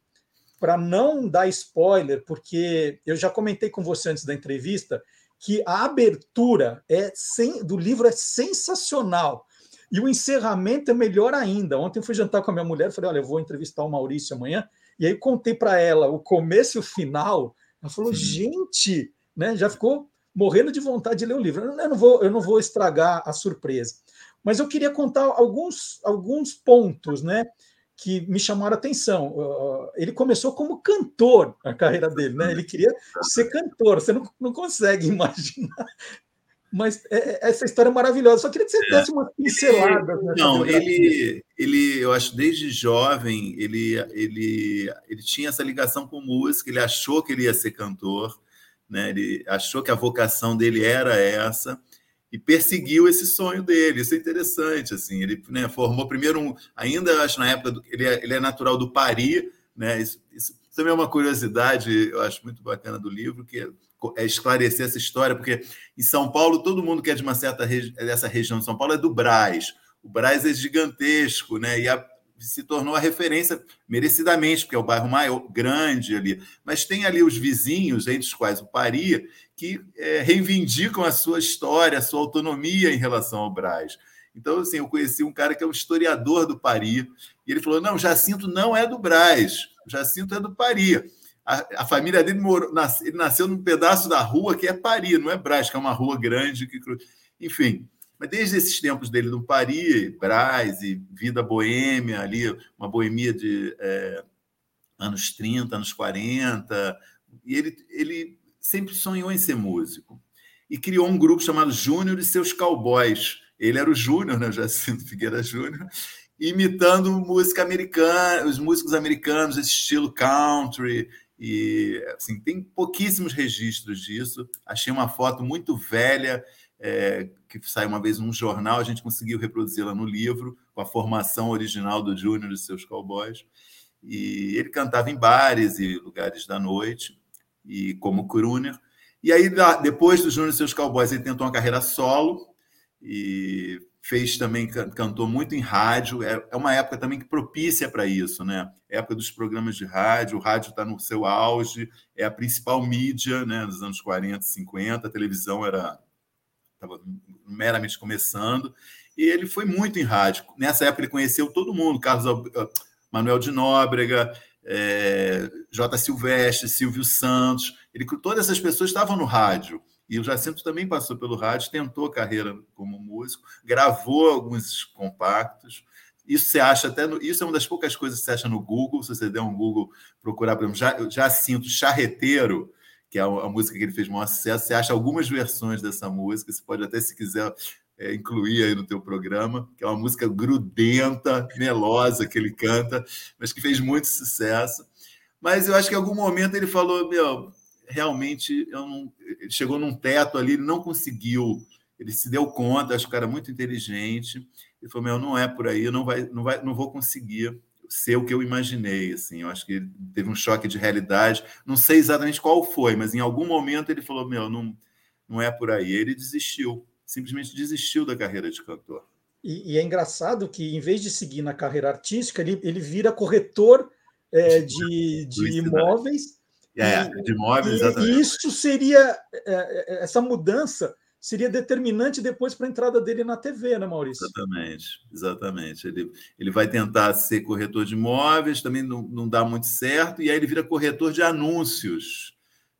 para não dar spoiler, porque eu já comentei com você antes da entrevista que a abertura é sem, do livro é sensacional. E o encerramento é melhor ainda. Ontem eu fui jantar com a minha mulher, falei: olha, eu vou entrevistar o Maurício amanhã. E aí contei para ela o começo e o final. Ela falou: Sim. gente, né, já ficou morrendo de vontade de ler o livro. Eu não vou, eu não vou estragar a surpresa. Mas eu queria contar alguns, alguns pontos, né? Que me chamaram a atenção. Ele começou como cantor a carreira dele, né? Ele queria ser cantor, você não, não consegue imaginar. Mas é, é, essa história é maravilhosa. Só queria que você é. desse uma pincelada. Não, ele, ele, eu acho, desde jovem, ele, ele, ele tinha essa ligação com música, ele achou que ele ia ser cantor, né? ele achou que a vocação dele era essa e perseguiu esse sonho dele. Isso é interessante, assim. Ele né, formou primeiro um, ainda acho na época do, ele, é, ele é natural do Paris, né? Isso, isso, também é uma curiosidade, eu acho muito bacana do livro, que é, é esclarecer essa história, porque em São Paulo todo mundo que é de uma certa regi dessa região de São Paulo é do Braz. O Braz é gigantesco, né? E a, se tornou a referência merecidamente, porque é o bairro maior, grande ali. Mas tem ali os vizinhos, entre os quais o Paris, que é, reivindicam a sua história, a sua autonomia em relação ao Braz. Então, assim, eu conheci um cara que é um historiador do Paris, e ele falou: não, Jacinto não é do Braz, Jacinto é do Paris. A, a família dele morou, nas, ele nasceu num pedaço da rua que é Paris, não é Braz, que é uma rua grande. Que, enfim, Mas desde esses tempos dele no Paris, Brás e vida boêmia ali, uma boemia de é, anos 30, anos 40, e ele, ele sempre sonhou em ser músico. E criou um grupo chamado Júnior e seus Cowboys. Ele era o Júnior, né? Jacinto Figueira Júnior, imitando música americana, os músicos americanos, esse estilo country. E assim, tem pouquíssimos registros disso. Achei uma foto muito velha é, que saiu uma vez num jornal, a gente conseguiu reproduzi-la no livro, com a formação original do Júnior e seus cowboys. E ele cantava em bares e lugares da noite, e como crooner. E aí, depois do Júnior e seus cowboys, ele tentou uma carreira solo e fez também, cantou muito em rádio. É, é uma época também que propícia para isso, né? Época dos programas de rádio, o rádio está no seu auge, é a principal mídia, né? Nos anos 40, 50, a televisão era estava meramente começando, e ele foi muito em rádio. Nessa época ele conheceu todo mundo, Carlos eh, Manuel de Nóbrega, é, J. Silvestre, Silvio Santos, ele, todas essas pessoas estavam no rádio. E o Jacinto também passou pelo rádio, tentou carreira como músico, gravou alguns compactos. Isso você acha até no, isso é uma das poucas coisas que você acha no Google. Se você der um Google, procurar, por exemplo, Jacinto Charreteiro, que é a, música que ele fez maior sucesso, você acha algumas versões dessa música. Você pode até, se quiser, é, incluir aí no teu programa, que é uma música grudenta, melosa que ele canta, mas que fez muito sucesso. Mas eu acho que em algum momento ele falou, meu, realmente eu não, ele chegou num teto ali, ele não conseguiu, ele se deu conta, acho que era muito inteligente, ele falou, meu, não é por aí, não vai, não vai, não vou conseguir ser o que eu imaginei, assim, eu acho que teve um choque de realidade, não sei exatamente qual foi, mas em algum momento ele falou, meu, não, não é por aí, ele desistiu, simplesmente desistiu da carreira de cantor. E, e é engraçado que, em vez de seguir na carreira artística, ele, ele vira corretor é, de, de imóveis. É, e, de imóveis, exatamente. E isso seria, é, é, essa mudança seria determinante depois para a entrada dele na TV, né, Maurício? Exatamente, exatamente. Ele, ele vai tentar ser corretor de imóveis, também não, não dá muito certo, e aí ele vira corretor de anúncios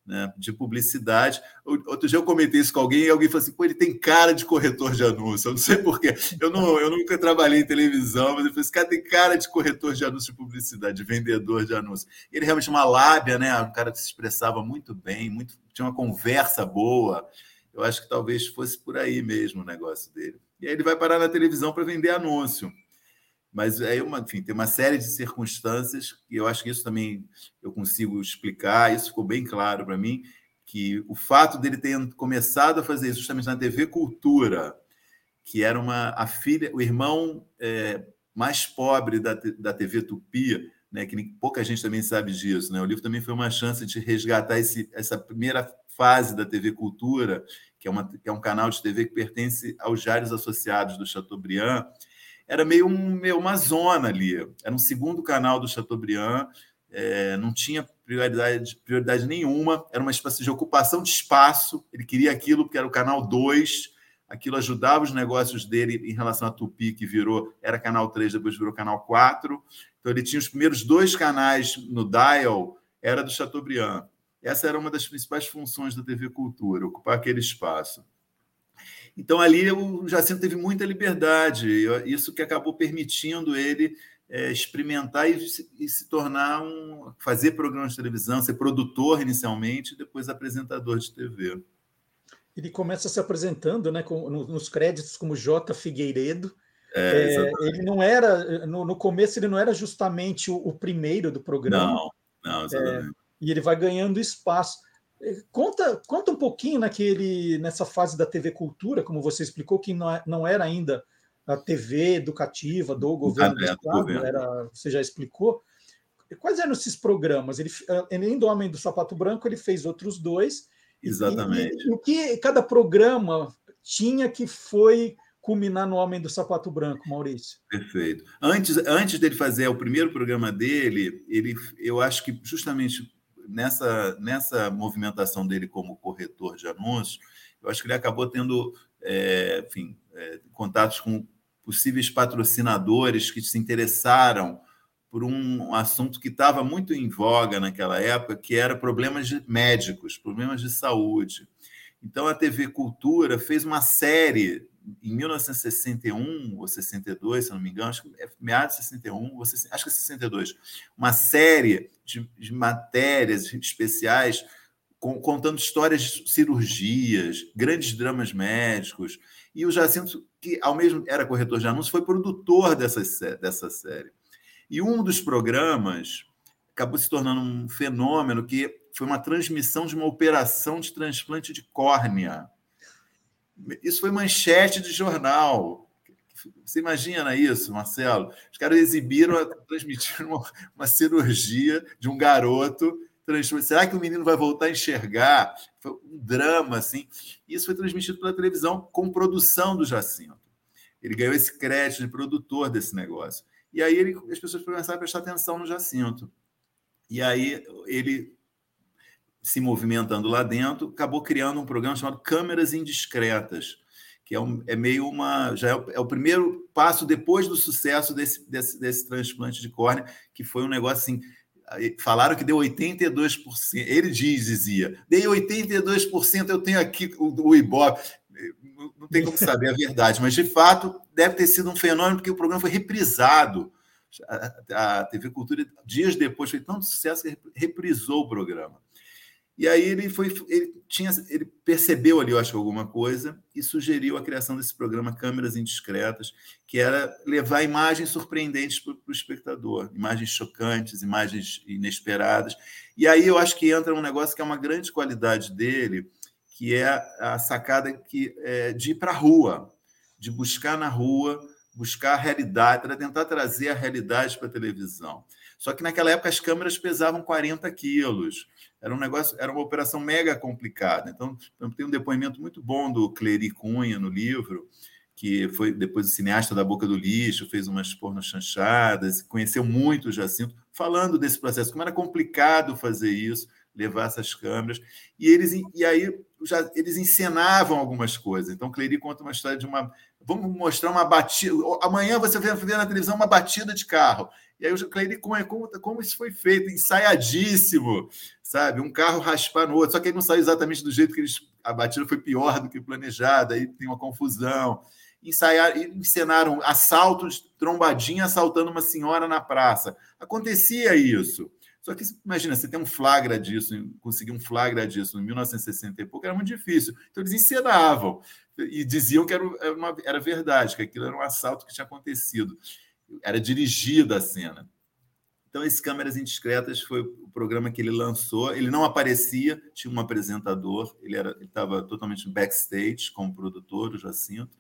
né, de publicidade. Outro dia eu comentei isso com alguém e alguém falou assim: pô, ele tem cara de corretor de anúncio. Eu não sei porquê. Eu, não, eu nunca trabalhei em televisão, mas eu falei: esse cara tem cara de corretor de anúncio de publicidade, de vendedor de anúncio. Ele realmente uma lábia, né? Um cara que se expressava muito bem, muito, tinha uma conversa boa. Eu acho que talvez fosse por aí mesmo o negócio dele. E aí ele vai parar na televisão para vender anúncio. Mas aí, uma, enfim, tem uma série de circunstâncias e eu acho que isso também eu consigo explicar, isso ficou bem claro para mim, que o fato dele ter começado a fazer isso justamente na TV Cultura, que era uma a filha, o irmão é, mais pobre da, da TV Tupi, né, que pouca gente também sabe disso. Né? O livro também foi uma chance de resgatar esse, essa primeira fase da TV Cultura, que é, uma, que é um canal de TV que pertence aos Jares Associados do Chateaubriand, era meio, um, meio uma zona ali. Era um segundo canal do Chateaubriand, é, não tinha prioridade, prioridade nenhuma, era uma espécie de ocupação de espaço. Ele queria aquilo porque era o canal 2, aquilo ajudava os negócios dele em relação a Tupi, que virou, era canal 3, depois virou canal 4. Então ele tinha os primeiros dois canais no dial, era do Chateaubriand. Essa era uma das principais funções da TV Cultura, ocupar aquele espaço. Então, ali o Jacinto teve muita liberdade, isso que acabou permitindo ele é, experimentar e se, e se, tornar um. fazer programas de televisão, ser produtor inicialmente, depois apresentador de TV. Ele começa se apresentando né, com, nos créditos como J. Figueiredo. É, é, ele não era, no, no, começo, ele não era justamente o, o primeiro do programa. Não, não, exatamente. É, e ele vai ganhando espaço. Conta, conta um pouquinho naquele, nessa fase da TV Cultura, como você explicou, que não, é, não era ainda a TV educativa do governo do Estado, era, você já explicou. Quais eram esses programas? Ele, além do Homem do Sapato Branco, ele fez outros dois. Exatamente. E, e, o que cada programa tinha que foi culminar no Homem do Sapato Branco, Maurício? Perfeito. Antes, antes dele fazer o primeiro programa dele, ele, eu acho que justamente nessa, nessa movimentação dele como corretor de anúncios, eu acho que ele acabou tendo é, enfim, é, contatos com possíveis patrocinadores que se interessaram por um assunto que estava muito em voga naquela época, que era problemas de médicos, problemas de saúde. Então a TV Cultura fez uma série em 1961 ou 62, se não me engano, acho que é meados de 61, acho que é 62, uma série de, de matérias especiais com, contando histórias de cirurgias, grandes dramas médicos. E o Jacinto, que ao mesmo era corretor de anúncios, foi produtor dessa, dessa série. E um dos programas acabou se tornando um fenômeno que foi uma transmissão de uma operação de transplante de córnea. Isso foi manchete de jornal. Você imagina isso, Marcelo? Os caras exibiram, transmitiram uma, uma cirurgia de um garoto. Será que o menino vai voltar a enxergar? Foi um drama, assim. Isso foi transmitido pela televisão com produção do Jacinto. Ele ganhou esse crédito de produtor desse negócio. E aí ele, as pessoas começaram a prestar atenção no Jacinto. E aí ele, se movimentando lá dentro, acabou criando um programa chamado Câmeras Indiscretas, que é, um, é meio uma. já é o, é o, primeiro passo depois do sucesso desse, desse, desse transplante de córnea, que foi um negócio assim. Falaram que deu 82%. Ele diz, dizia, dei 82%, eu tenho aqui o, o Ibope não tem como saber a verdade, mas de fato deve ter sido um fenômeno porque o programa foi reprisado. A TV Cultura, dias depois, fez tanto sucesso que reprisou o programa. E aí ele foi, ele tinha, ele percebeu ali, eu acho, alguma coisa e sugeriu a criação desse programa Câmeras Indiscretas, que era levar imagens surpreendentes para o espectador, imagens chocantes, imagens inesperadas. E aí eu acho que entra um negócio que é uma grande qualidade dele, que é a sacada que, é, de ir para a rua, de buscar na rua, buscar a realidade, para tentar trazer a realidade para a televisão. Só que naquela época as câmeras pesavam 40 quilos. Era um negócio, era uma operação mega complicada. Então, tem um depoimento muito bom do Clery Cunha no livro, que foi depois o cineasta da Boca do Lixo, fez umas pornochanchadas, conheceu muito o Jacinto, falando desse processo, como era complicado fazer isso, levar essas câmeras. E eles e aí já eles encenavam algumas coisas. Então, Clery conta uma história de uma. Vamos mostrar uma batida. Amanhã você vai ver na televisão uma batida de carro. E aí o conta como, como isso foi feito, ensaiadíssimo, sabe? Um carro raspar no outro. Só que ele não saiu exatamente do jeito que eles. A batida foi pior do que planejada, aí tem uma confusão. Ensaiar, encenaram assaltos, trombadinha assaltando uma senhora na praça. Acontecia isso. Só que, imagina, você tem um flagra disso, conseguir um flagra disso em 1960 e pouco, era muito difícil. Então, eles encenavam e diziam que era, uma, era verdade, que aquilo era um assalto que tinha acontecido. Era dirigida a cena. Então, esse Câmeras Indiscretas foi o programa que ele lançou. Ele não aparecia, tinha um apresentador, ele estava totalmente backstage como produtor, o Jacinto,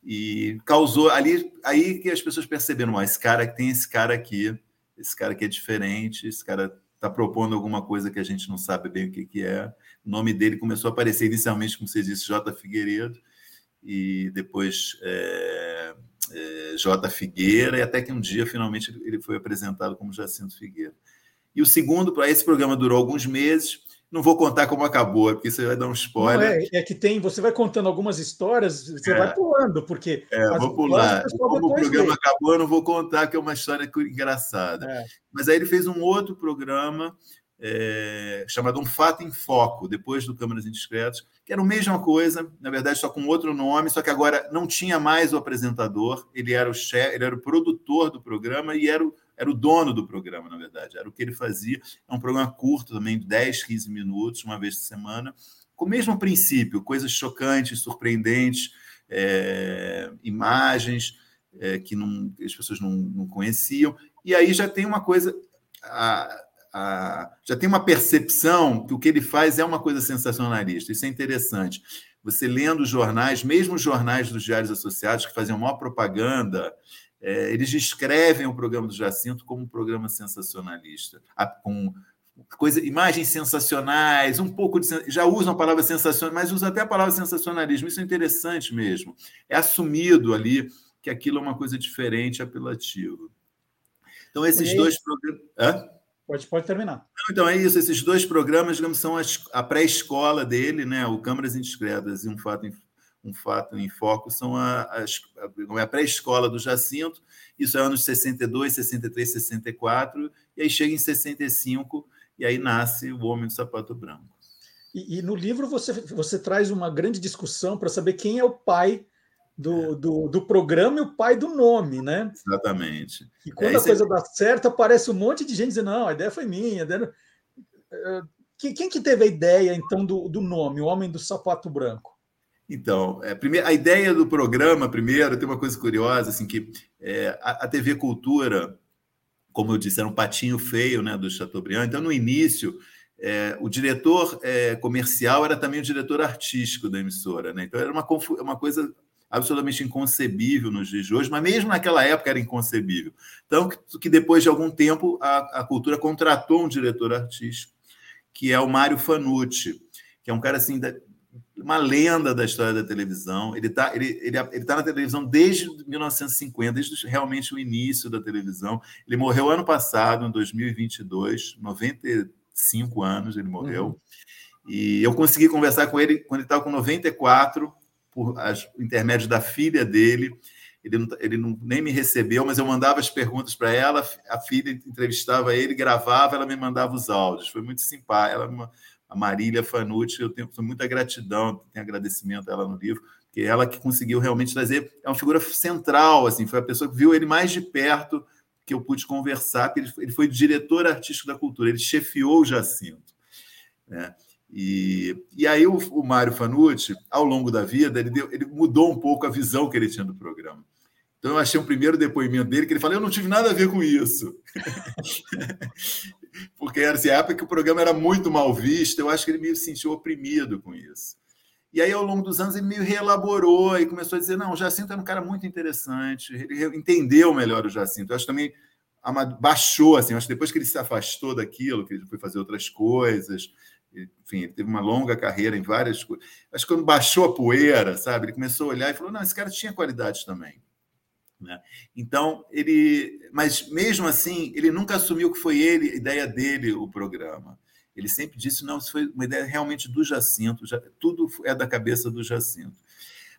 e causou ali aí que as pessoas perceberam: ah, esse cara tem esse cara aqui esse cara aqui é diferente, esse cara está propondo alguma coisa que a gente não sabe bem o que, que é. O nome dele começou a aparecer inicialmente, como você disse, J. Figueiredo, e depois é, é, J. Figueira, e até que um dia, finalmente, ele foi apresentado como Jacinto Figueira. E o segundo, para esse programa durou alguns meses, não vou contar como acabou, porque você vai dar um spoiler. É, é, que tem, você vai contando algumas histórias, você é. vai pulando, porque. É, vou pular. Como o programa vê. acabou, eu não vou contar, que é uma história engraçada. É. Mas aí ele fez um outro programa é, chamado Um Fato em Foco, depois do Câmeras Indiscretas, que era a mesma coisa, na verdade, só com outro nome, só que agora não tinha mais o apresentador, ele era o chefe, ele era o produtor do programa e era o era o dono do programa, na verdade, era o que ele fazia. É um programa curto também, 10, 15 minutos, uma vez por semana, com o mesmo princípio, coisas chocantes, surpreendentes, é, imagens é, que não, as pessoas não, não, conheciam. E aí já tem uma coisa. A, a, já tem uma percepção que o que ele faz é uma coisa sensacionalista. Isso é interessante. Você lendo os jornais, mesmo os jornais dos diários associados, que faziam maior propaganda é, eles descrevem o programa do Jacinto como um programa sensacionalista, com coisa, imagens sensacionais, um pouco de. Já usam a palavra sensacional, mas usam até a palavra sensacionalismo. Isso é interessante mesmo. É assumido ali que aquilo é uma coisa diferente, apelativa. Então, esses dois programas. Pode, pode terminar. Então, é isso. Esses dois programas, digamos, são as, a pré-escola dele, né? o Câmaras Indiscretas e um fato um fato em foco são a, a, a pré-escola do Jacinto, isso é anos 62, 63, 64, e aí chega em 65, e aí nasce o Homem do Sapato Branco. E, e no livro você, você traz uma grande discussão para saber quem é o pai do, do, do, programa e o pai do nome, né? Exatamente. E quando é, a coisa é... dá certo, aparece um monte de gente dizendo, não, a ideia foi minha. Ideia... Quem que teve a ideia, então, do, do nome, o Homem do Sapato Branco? Então, é, a ideia do programa, primeiro, tem uma coisa curiosa, assim, que é, a, a, TV Cultura, como eu disse, era um patinho feio né, do Chateaubriand. Então, no início, é, o diretor é, comercial era também o diretor artístico da emissora. Né? Então, era uma, uma coisa absolutamente inconcebível nos dias de hoje, mas mesmo naquela época era inconcebível. Então, que depois de algum tempo, a, a cultura contratou um diretor artístico, que é o Mário Fanucci, que é um cara assim, uma lenda da história da televisão. Ele está ele, ele, ele tá na televisão desde 1950, desde realmente o início da televisão. Ele morreu ano passado, em 2022, 95 anos ele morreu. Uhum. E eu consegui conversar com ele quando ele estava com 94, por as, intermédio da filha dele. Ele, não, ele não, nem me recebeu, mas eu mandava as perguntas para ela, a filha entrevistava ele, gravava, ela me mandava os áudios. Foi muito simpático. Ela, a Marília Fanucci, eu tenho muita gratidão, tenho agradecimento a ela no livro, que é ela que conseguiu realmente trazer, é uma figura central, assim, foi a pessoa que viu ele mais de perto, que eu pude conversar, que ele, ele foi diretor artístico da cultura, ele chefiou o Jacinto. Né? E, e aí o, o Mário Fanucci, ao longo da vida, ele, deu, ele mudou um pouco a visão que ele tinha do programa. Então eu achei o primeiro depoimento dele que ele falou: Eu não tive nada a ver com isso. Porque era assim, a época que o programa era muito mal visto, eu acho que ele meio se sentiu oprimido com isso. E aí, ao longo dos anos, ele meio reelaborou e começou a dizer: não, o Jacinto era um cara muito interessante, ele entendeu melhor o Jacinto. Eu acho também baixou, assim, acho que depois que ele se afastou daquilo, que ele foi fazer outras coisas, enfim, ele teve uma longa carreira em várias coisas. Acho que quando baixou a poeira, sabe, ele começou a olhar e falou: não, esse cara tinha qualidades também. Né? Então, ele. Mas mesmo assim, ele nunca assumiu que foi ele, a ideia dele, o programa. Ele sempre disse: não, isso foi uma ideia realmente do Jacinto, já, tudo é da cabeça do Jacinto.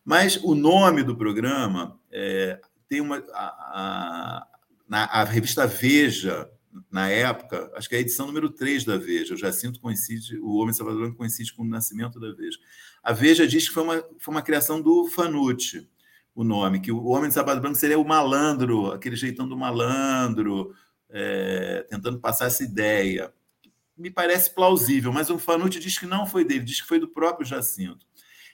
Mas o nome do programa é, tem uma. A, a, na, a revista Veja na época, acho que é a edição número 3 da Veja, o Jacinto coincide, o Homem Salvador coincide com o nascimento da Veja. A Veja diz que foi uma, foi uma criação do Fanucci, o nome, que o Homem de Sapato Branco seria o malandro, aquele jeitão do malandro, é, tentando passar essa ideia. Me parece plausível, mas o Fanucci diz que não foi dele, diz que foi do próprio Jacinto.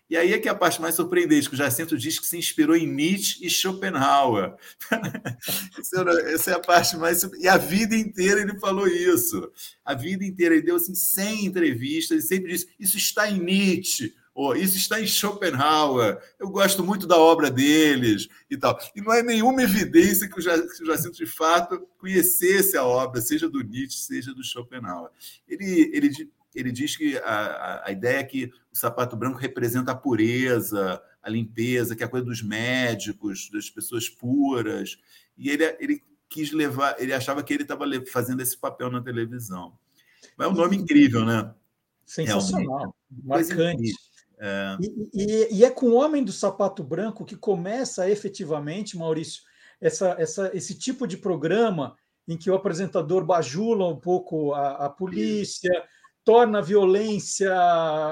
E aí é que a parte mais surpreendente, que o Jacinto diz que se inspirou em Nietzsche e Schopenhauer. Essa é a parte mais... E a vida inteira ele falou isso. A vida inteira ele deu assim 100 entrevistas e sempre disse, isso está em Nietzsche, ou isso está em Schopenhauer, eu gosto muito da obra deles e tal. E não é nenhuma evidência que o Jacinto, de fato, conhecesse a obra, seja do Nietzsche, seja do Schopenhauer. Ele, ele ele diz que a, a ideia é que o sapato branco representa a pureza, a limpeza, que é a coisa dos médicos, das pessoas puras. E ele, ele quis levar, ele achava que ele estava fazendo esse papel na televisão. Mas é um nome incrível, né? Sensacional, Realmente. marcante. É. E, e, e, é com o Homem do Sapato Branco que começa efetivamente, Maurício, essa, essa, esse tipo de programa em que o apresentador bajula um pouco a, a polícia, torna a violência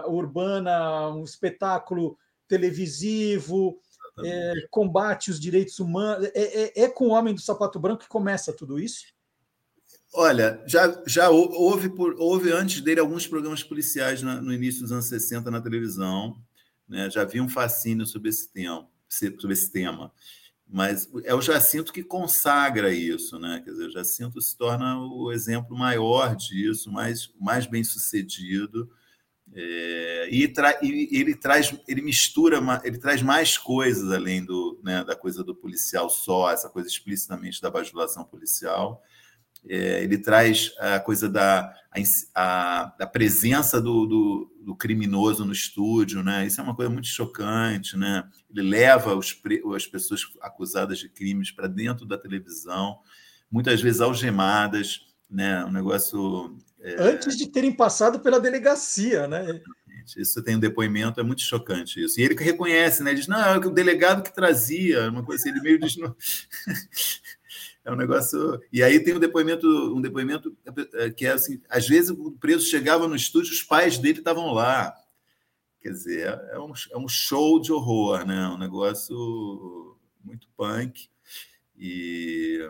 urbana um espetáculo televisivo, é, combate os direitos humanos. É, é, é, com o Homem do Sapato Branco que começa tudo isso? Olha, já, já houve, por, houve antes dele alguns programas policiais na, no início dos anos 60 na televisão. Né? Já havia um fascínio sobre esse tema. Sobre esse tema mas é o Jacinto que consagra isso, né? Quer dizer, o Jacinto se torna o exemplo maior disso, mais, mais bem sucedido. É, e, tra, e, ele traz, ele mistura, ele traz mais coisas além do, né, da coisa do policial só, essa coisa explicitamente da bajulação policial. É, ele traz a coisa da a, a presença do, do, do, criminoso no estúdio, né? Isso é uma coisa muito chocante, né? Ele leva os, as pessoas acusadas de crimes para dentro da televisão, muitas vezes algemadas, né? Um negócio é... antes de terem passado pela delegacia, né? Isso tem um depoimento, é muito chocante isso. E ele reconhece, né? Ele diz, não, é o delegado que trazia, uma coisa assim, ele meio diz. É um negócio. E aí tem um depoimento, um depoimento é, que é assim: às vezes o preso chegava no estúdio, os pais dele estavam lá. quer dizer, é um, é um show de horror, né? Um negócio muito punk e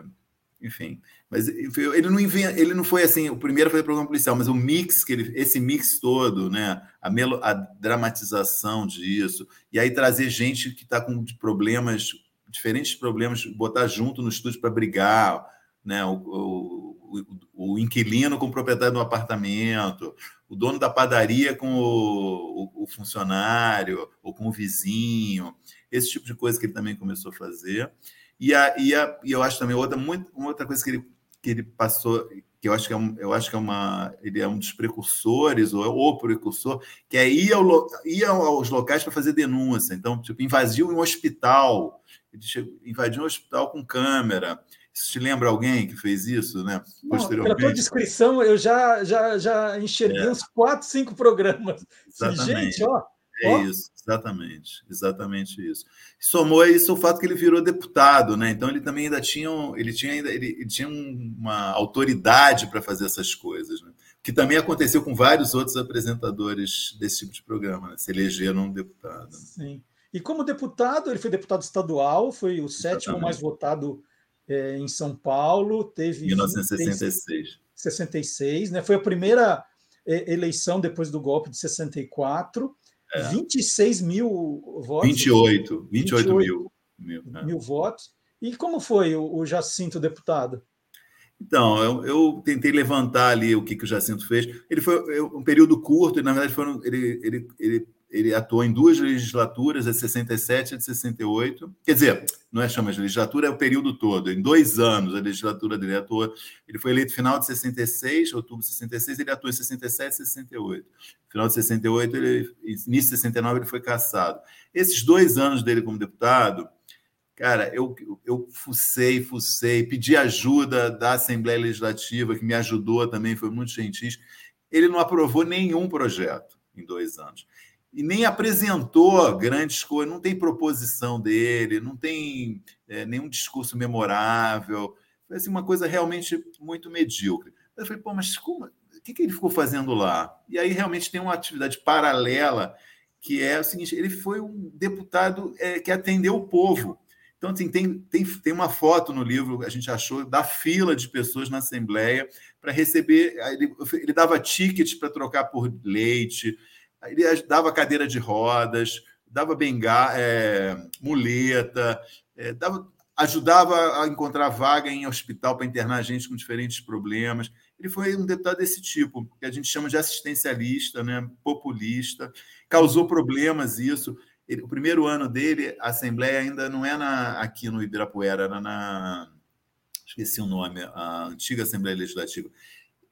enfim. Mas ele não inventa, ele não foi assim, o primeiro foi o programa policial, mas o mix que ele, esse mix todo, né, a, melo, a dramatização disso, e aí trazer gente que está com problemas, diferentes problemas, botar junto no estúdio para brigar, né, o, o, o, inquilino com o proprietário do apartamento, o dono da padaria com o, funcionário ou com o vizinho, esse tipo de coisa que ele também começou a fazer. E, a, e, a, e eu acho também outra, muito, outra coisa que ele, que ele passou, que eu acho que é, um, eu acho que é uma, ele é um dos precursores, ou o precursor, que é ir, ao, ir aos locais para fazer denúncia. Então, tipo, invadiu um hospital, ele invadiu um hospital com câmera. Isso te lembra alguém que fez isso, né? Posteriormente. Não, pela tua descrição, eu já, já, já enxerguei é. uns quatro, cinco programas. Exatamente. Gente, ó, é oh. isso, exatamente, exatamente isso. Somou a isso o fato que ele virou deputado, né? Então ele também ainda tinha, ele tinha ainda, ele, ele tinha uma autoridade para fazer essas coisas, né? Que também aconteceu com vários outros apresentadores desse tipo de programa, né? se elegeram um deputado. Sim. E como deputado, ele foi deputado estadual, foi o sétimo mais votado é, em São Paulo, teve 1966. 66, né? Foi a primeira é, eleição depois do golpe de 64. É. 26 mil votos. 28, 28, 28 mil. Mil, é. mil votos. E como foi o, o Jacinto deputado? Então, eu, eu, tentei levantar ali o que, que o Jacinto fez. Ele foi um período curto, e na verdade foram, ele, ele, ele ele atuou em duas legislaturas, a de 67 e a de 68. Quer dizer, não é chama de legislatura, é o período todo. Em dois anos, a legislatura dele atuou. Ele foi eleito final de 66, outubro de 66, ele atuou em 67 e 68. Final de 68, ele, início de 69, ele foi cassado. Esses dois anos dele como deputado, cara, eu, eu fucei, fucei, pedi ajuda da Assembleia Legislativa, que me ajudou também, foi muito gentil. Ele não aprovou nenhum projeto em dois anos e nem apresentou grandes coisas, não tem proposição dele, não tem é, nenhum discurso memorável. Foi assim, uma coisa realmente muito medíocre. Eu falei, pô, mas como, o que, que ele ficou fazendo lá? E aí realmente tem uma atividade paralela que é o seguinte: ele foi um deputado é, que atendeu o povo. Então, assim, tem, tem, tem uma foto no livro, a gente achou, da fila de pessoas na Assembleia para receber. Ele, ele dava tickets para trocar por leite, ele dava cadeira de rodas, dava bengá, é, muleta, é, dava, ajudava a encontrar vaga em hospital para internar gente com diferentes problemas. Ele foi um deputado desse tipo, que a gente chama de assistencialista, né, populista, causou problemas isso. Ele, o primeiro ano dele, a Assembleia ainda não é na, aqui no Ibirapuera, era na. Esqueci o nome, a antiga Assembleia Legislativa.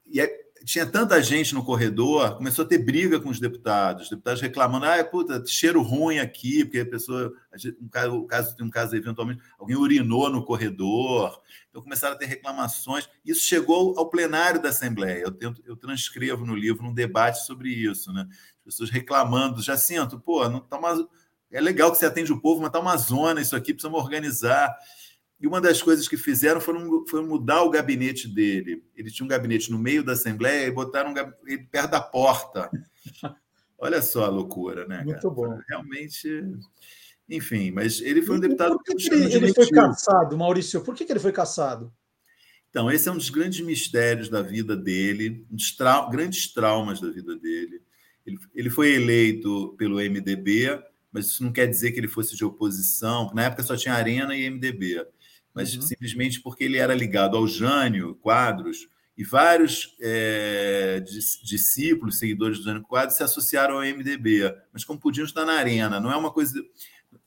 E é, tinha tanta gente no corredor, começou a ter briga com os deputados, os deputados reclamando, ah, puta, cheiro ruim aqui, porque a pessoa, um caso, o caso um caso eventualmente, alguém urinou no corredor, então começaram a ter reclamações, isso chegou ao plenário da Assembleia, eu, tento, eu transcrevo no livro um debate sobre isso, né? as pessoas reclamando, Jacinto, pô, não tá uma... é legal que você atende o povo, mas tá uma zona isso aqui, precisamos organizar, e uma das coisas que fizeram foram, foi mudar o gabinete dele. Ele tinha um gabinete no meio da Assembleia e botaram um ele perto da porta. Olha só a loucura, né? Muito cara? bom. Realmente. Enfim, mas ele foi um deputado. Por que, que ele, ele foi caçado, Maurício? Por que, que ele foi caçado? Então, esse é um dos grandes mistérios da vida dele, um dos trau grandes traumas da vida dele. Ele, ele foi eleito pelo MDB, mas isso não quer dizer que ele fosse de oposição, na época só tinha Arena e MDB mas uhum. simplesmente porque ele era ligado ao Jânio Quadros e vários é, discípulos, seguidores do Jânio Quadros se associaram ao MDB, mas como podiam estar na arena, não é uma coisa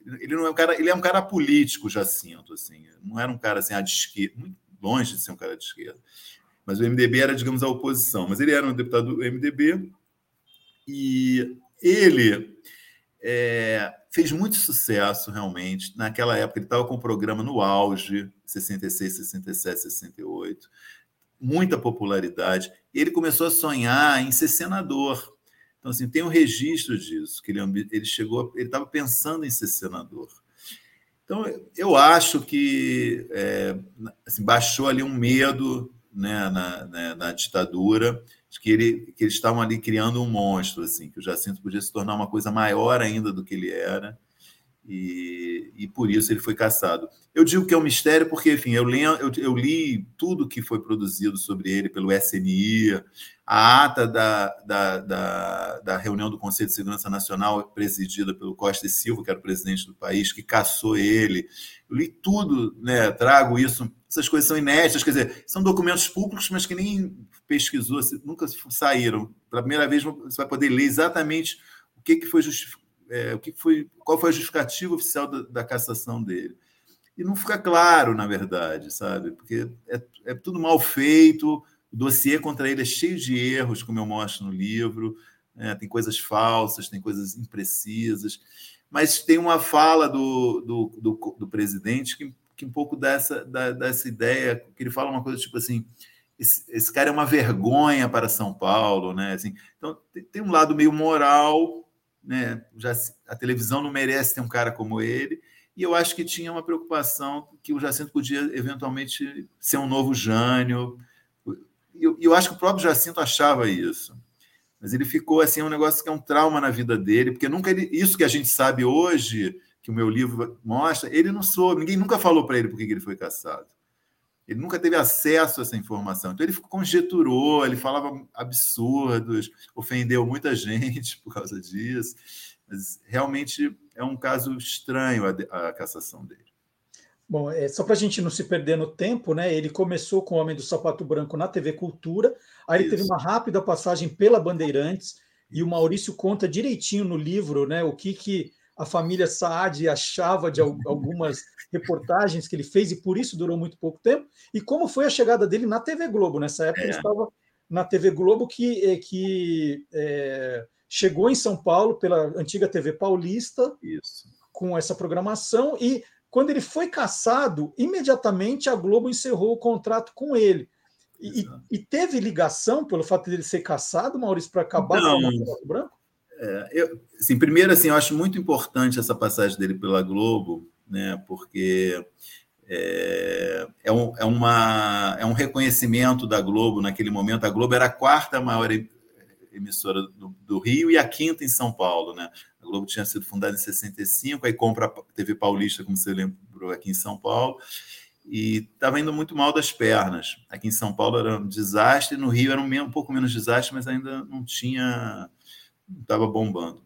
ele não é um cara, ele é um cara político, Jacinto, assim, não era um cara assim, de esquerda, muito longe de ser um cara de esquerda. Mas o MDB era, digamos, a oposição, mas ele era um deputado do MDB e ele é, fez muito sucesso, realmente. Naquela época, ele estava com o programa no auge, 66, 67, 68, muita popularidade. E ele começou a sonhar em ser senador. Então, assim, tem um registro disso, que ele, ele chegou, ele estava pensando em ser senador. Então, eu acho que é, assim, baixou ali um medo né, na, na, na ditadura de que, ele, que eles estavam ali criando um monstro, assim, que o Jacinto podia se tornar uma coisa maior ainda do que ele era, e, e por isso ele foi caçado. Eu digo que é um mistério porque, enfim, eu li, eu, eu li tudo que foi produzido sobre ele pelo SNI, a ata da, da, da, da, reunião do Conselho de Segurança Nacional, presidida pelo Costa e Silva, que era o presidente do país, que caçou ele. Eu li tudo, né, trago isso. Essas coisas são inéditas, quer dizer, são documentos públicos, mas que nem pesquisou, nunca saíram. Pela primeira vez, você vai poder ler exatamente o que, que foi justificado é, o que foi, qual foi a justificativa oficial da, da, cassação dele. E não fica claro, na verdade, sabe? Porque é, é tudo mal feito, o dossiê contra ele é cheio de erros, como eu mostro no livro, é, tem coisas falsas, tem coisas imprecisas, mas tem uma fala do, do, do, do presidente que, que um pouco da, dessa ideia, que ele fala uma coisa tipo assim, esse, esse, cara é uma vergonha para São Paulo, né? Assim, então tem, tem um lado meio moral né? Já, a televisão não merece ter um cara como ele. E eu acho que tinha uma preocupação que o Jacinto podia eventualmente ser um novo Jânio. E eu, eu acho que o próprio Jacinto achava isso. Mas ele ficou assim, um negócio que é um trauma na vida dele, porque nunca ele, isso que a gente sabe hoje, que o meu livro mostra, ele não soube, ninguém nunca falou para ele por que ele foi caçado. Ele nunca teve acesso a essa informação. Então ele conjeturou, ele falava absurdos, ofendeu muita gente por causa disso. Mas realmente é um caso estranho a, a cassação dele. Bom, é, só para a gente não se perder no tempo, né? Ele começou com o Homem do Sapato Branco na TV Cultura, aí ele teve uma rápida passagem pela Bandeirantes, e o Maurício conta direitinho no livro né, o que, que a família Saad achava de algumas reportagens que ele fez, e por isso durou muito pouco tempo, e como foi a chegada dele na TV Globo. Nessa época, é. ele estava na TV Globo, que, eh, que é, chegou em São Paulo pela antiga TV Paulista, isso. com essa programação, e quando ele foi caçado, imediatamente a Globo encerrou o contrato com ele. E, e, teve ligação pelo fato de ele ser caçado, Maurício, para acabar Não. com o Branco? É, eu, assim, primeiro, assim, eu acho muito importante essa passagem dele pela Globo, né, porque é, é, um, é, uma, é um reconhecimento da Globo naquele momento. A Globo era a quarta maior emissora do, do, Rio e a quinta em São Paulo. Né? A Globo tinha sido fundada em 65, aí compra a TV Paulista, como você lembrou, aqui em São Paulo, e estava indo muito mal das pernas. Aqui em São Paulo era um desastre, no Rio era um, um pouco menos desastre, mas ainda não tinha estava bombando.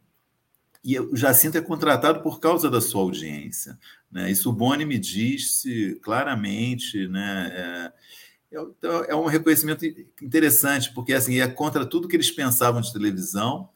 E o Jacinto é contratado por causa da sua audiência. Né? Isso o Boni me disse claramente. Né? É, é, é um reconhecimento interessante, porque assim, é contra tudo que eles pensavam de televisão,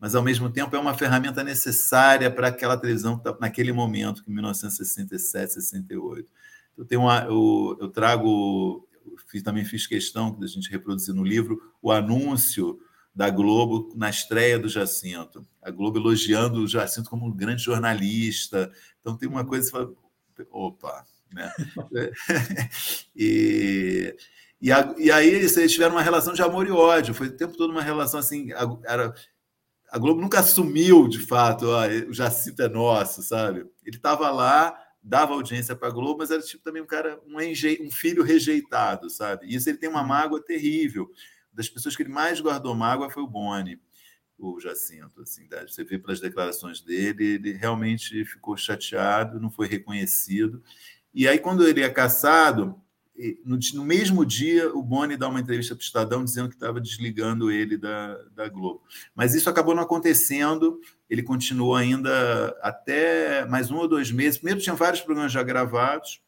mas ao mesmo tempo é uma ferramenta necessária para aquela televisão que está naquele momento, em 1967, 68. Eu, tenho uma, eu, eu trago, eu também fiz questão da gente reproduzir no livro o anúncio da Globo na estreia do Jacinto. A Globo elogiando o Jacinto como um grande jornalista. Então tem uma coisa que você fala, opa, né? e, e, a, e, aí eles tiveram uma relação de amor e ódio. Foi o tempo todo uma relação assim. A, era, a Globo nunca assumiu de fato, ó, o Jacinto é nosso, sabe? Ele estava lá, dava audiência para a Globo, mas era tipo também um cara, um, um filho rejeitado, sabe? E isso ele tem uma mágoa terrível das pessoas que ele mais guardou mágoa foi o Boni, o Jacinto. Assim, você vê pelas declarações dele, ele realmente ficou chateado, não foi reconhecido. E aí, quando ele é caçado, no, mesmo dia, o Boni dá uma entrevista para o Estadão dizendo que estava desligando ele da, da Globo. Mas isso acabou não acontecendo, ele continuou ainda até mais um ou dois meses. Primeiro, tinha vários programas já gravados,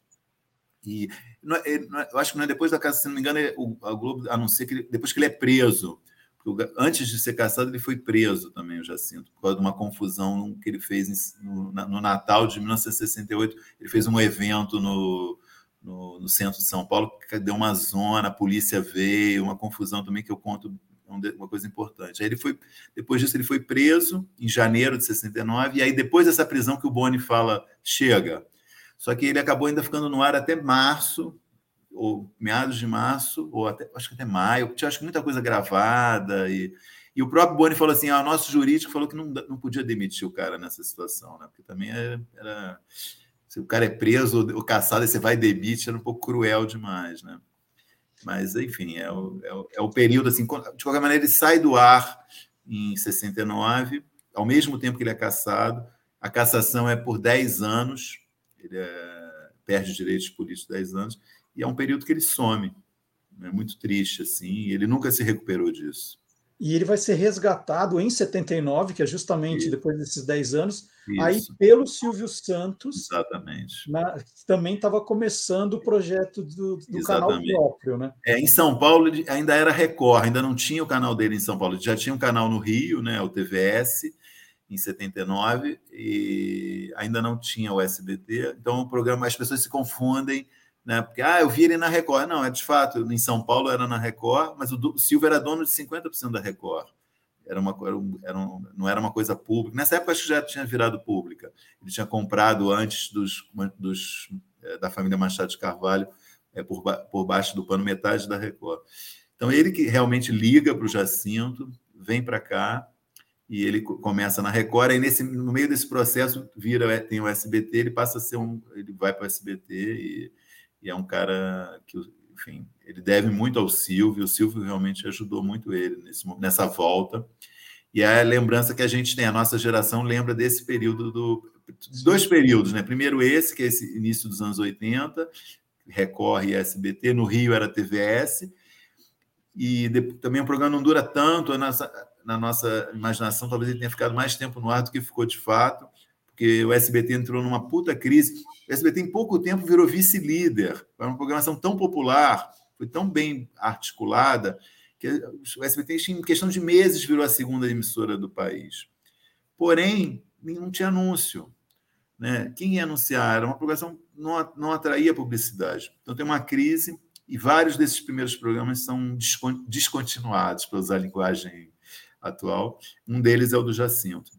e eu acho que não é depois da caça, se não me engano, é, o, a Globo anuncia que ele, depois que ele é preso. Antes de ser caçado, ele foi preso também, o Jacinto, por causa de uma confusão que ele fez no, no Natal de 1968. Ele fez um evento no, no, no, centro de São Paulo, que deu uma zona, a polícia veio, uma confusão também que eu conto uma coisa importante. Aí ele foi, depois disso, ele foi preso em janeiro de 69, e aí depois dessa prisão que o Boni fala, chega, só que ele acabou ainda ficando no ar até março, ou meados de março, ou até, acho que até maio, tinha acho que muita coisa gravada. E, e o próprio Boni falou assim: ah, o nosso jurídico falou que não, não podia demitir o cara nessa situação, né? Porque também era, era se o cara é preso ou caçado, e você vai e demite, era um pouco cruel demais, né? Mas, enfim, é o, é o, é o período, assim, de qualquer maneira, ele sai do ar em 69, ao mesmo tempo que ele é caçado. A cassação é por 10 anos, ele é, perde direitos políticos 10 anos, e é um período que ele some. É muito triste, assim, ele nunca se recuperou disso. E ele vai ser resgatado em 79, que é justamente Isso. depois desses 10 anos, Isso. aí pelo Silvio Santos. Exatamente. Na, que também estava começando o projeto do, do canal próprio, né? É, em São Paulo ainda era Record, ainda não tinha o canal dele em São Paulo. Ele já tinha um canal no Rio, né, o TVS, em 79, e ainda não tinha o SBT. Então o programa, as pessoas se confundem né? Porque, ah, eu vi ele na Record. Não, é de fato, em São Paulo era na Record, mas o Silvio era dono de 50% da Record. Era uma, era um, era um, não era uma coisa pública. Nessa época, acho que já tinha virado pública. Ele tinha comprado antes dos, dos eh, da família Machado de Carvalho, é, por, por baixo do pano, metade da Record. Então, ele que realmente liga para o Jacinto, vem para cá, e ele começa na Record, e nesse, no meio desse processo vira tem o SBT, ele passa a ser um, ele vai para o SBT e e é um cara que, enfim, ele deve muito ao Silvio, o Silvio realmente ajudou muito ele nesse, nessa volta. E é a lembrança que a gente tem, a nossa geração lembra desse período do dois períodos, né? Primeiro esse, que é esse início dos anos 80, Record e SBT, no Rio era TVS. E também o programa não dura tanto, nossa, na nossa imaginação, talvez ele tenha ficado mais tempo no ar do que ficou de fato porque o SBT entrou numa puta crise. O SBT, em pouco tempo, virou vice-líder. Foi uma programação tão popular, foi tão bem articulada, que o SBT, em questão de meses, virou a segunda emissora do país. Porém, não tinha anúncio. Né? Quem ia anunciar? Era uma programação não, não atraía publicidade. Então, tem uma crise e vários desses primeiros programas são descontinuados, para usar a linguagem atual. Um deles é o do Jacinto.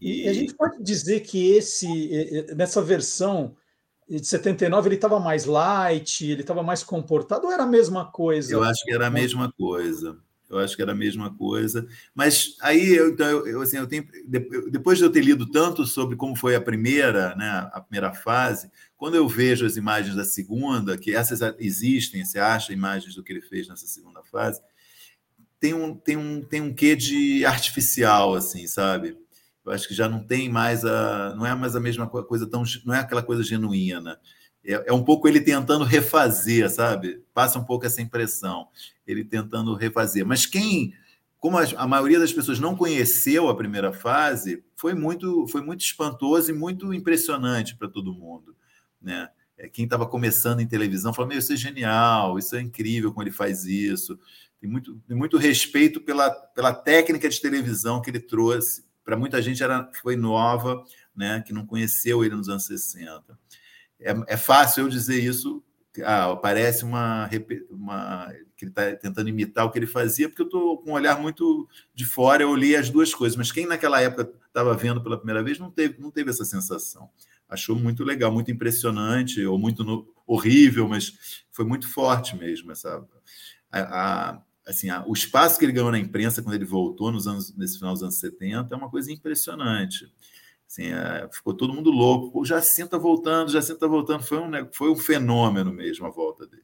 E a gente pode dizer que esse nessa versão de 79 ele estava mais light, ele estava mais comportado, ou era a mesma coisa? Eu acho que era a mesma coisa. Eu acho que era a mesma coisa. Mas aí, eu, então, eu, eu, assim, eu tenho, depois de eu ter lido tanto sobre como foi a primeira, né, a primeira fase, quando eu vejo as imagens da segunda, que essas existem, você acha imagens do que ele fez nessa segunda fase, tem um, tem um, tem um quê de artificial, assim, sabe? eu acho que já não tem mais a. não é mais a mesma coisa tão. não é aquela coisa genuína. É, é um pouco ele tentando refazer, sabe? Passa um pouco essa impressão, ele tentando refazer. Mas quem. Como a, a maioria das pessoas não conheceu a primeira fase, foi muito, foi muito espantoso e muito impressionante para todo mundo. Né? É, quem estava começando em televisão falou: Meu, isso é genial, isso é incrível como ele faz isso. Tem muito, muito respeito pela, pela técnica de televisão que ele trouxe para muita gente era, foi nova, né, que não conheceu ele nos anos 60. É, é fácil eu dizer isso, ah, parece uma, uma que ele está tentando imitar o que ele fazia, porque eu estou com um olhar muito de fora, eu olhei as duas coisas, mas quem naquela época estava vendo pela primeira vez não teve, não teve essa sensação. Achou muito legal, muito impressionante, ou muito no, horrível, mas foi muito forte mesmo essa. A, a, assim, o espaço que ele ganhou na imprensa quando ele voltou nos anos, nesse final dos anos 70 é uma coisa impressionante. Assim, é, ficou todo mundo louco. O Jacinto está voltando, o Jacinto está voltando. Foi um, foi um fenômeno mesmo a volta dele.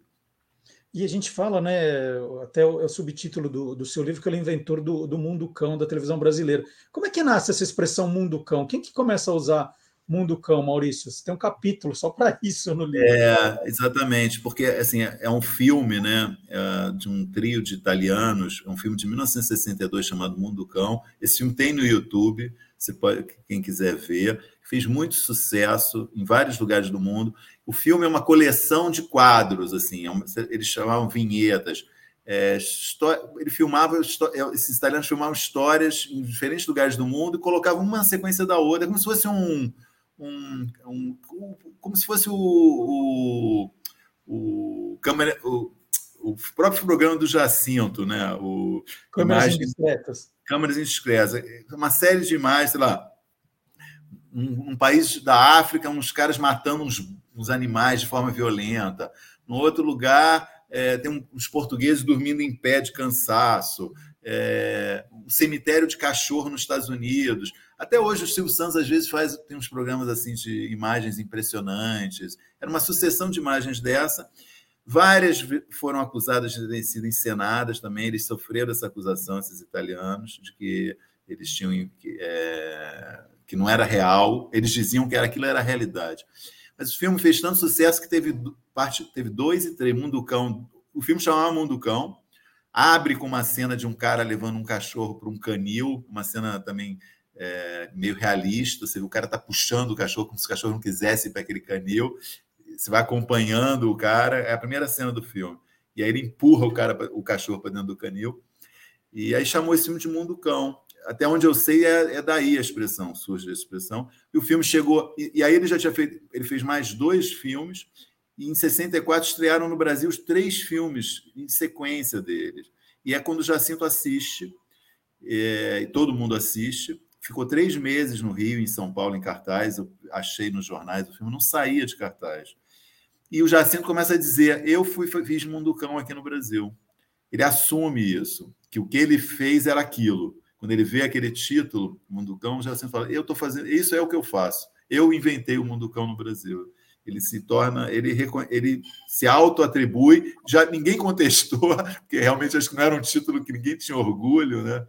E a gente fala, né, até o, é o subtítulo do, do, seu livro, que ele é inventor do, do mundo cão da televisão brasileira. Como é que nasce essa expressão mundo cão? Quem que começa a usar Mundo Cão, Maurício. Você tem um capítulo só para isso no livro. É, exatamente, porque assim, é um filme né, é, de um trio de italianos, é um filme de 1962 chamado Mundo Cão. Esse filme tem no YouTube, você pode, quem quiser ver. Fez muito sucesso em vários lugares do mundo. O filme é uma coleção de quadros, assim, é eles chamavam vinhetas. É, ele filmava, é, esses italianos filmavam histórias em diferentes lugares do mundo e colocavam uma sequência da outra, como se fosse um, um, um, como se fosse o, o, o, câmera, o, o próprio programa do Jacinto, né? O, câmeras indiscretas. Câmeras indiscretas. Uma série de imagens, sei lá, um, um, país da África, uns caras matando uns, uns animais de forma violenta. No outro lugar, é, tem uns portugueses dormindo em pé de cansaço. É, um cemitério de cachorro nos Estados Unidos. Até hoje o Silvio Santos às vezes faz tem uns programas assim de imagens impressionantes. Era uma sucessão de imagens dessa. Várias foram acusadas de terem sido encenadas também, eles sofreram essa acusação, esses italianos, de que eles tinham que, é, que não era real, eles diziam que aquilo era realidade. Mas o filme fez tanto sucesso que teve parte, teve dois e três, Mundo Cão. O filme chamava Mundo Cão, abre com uma cena de um cara levando um cachorro para um canil, uma cena também é, meio realista. Você vê o cara tá puxando o cachorro como se o cachorro não quisesse ir para aquele canil você vai acompanhando o cara, é a primeira cena do filme. E aí ele empurra o cara, o cachorro para dentro do canil. E aí chamou esse filme de Mundo Cão. Até onde eu sei é, é daí a expressão, surge a expressão. E o filme chegou. E, e, aí ele já tinha feito. Ele fez mais dois filmes. E em 64 estrearam no Brasil os três filmes em sequência deles. E é quando o Jacinto assiste, é, e todo mundo assiste. Ficou três meses no Rio, em São Paulo, em cartaz. Eu achei nos jornais, o filme não saía de cartaz. E o Jacinto começa a dizer: Eu fui fiz Munducão aqui no Brasil. Ele assume isso, que o que ele fez era aquilo. Quando ele vê aquele título, Munducão, o Jacinto fala: Eu estou fazendo, isso é o que eu faço. Eu inventei o Munducão no Brasil. Ele se torna, ele, ele se auto-atribui, já ninguém contestou, porque realmente acho que não era um título que ninguém tinha orgulho, né?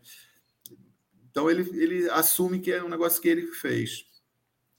Então ele, ele assume que é um negócio que ele fez.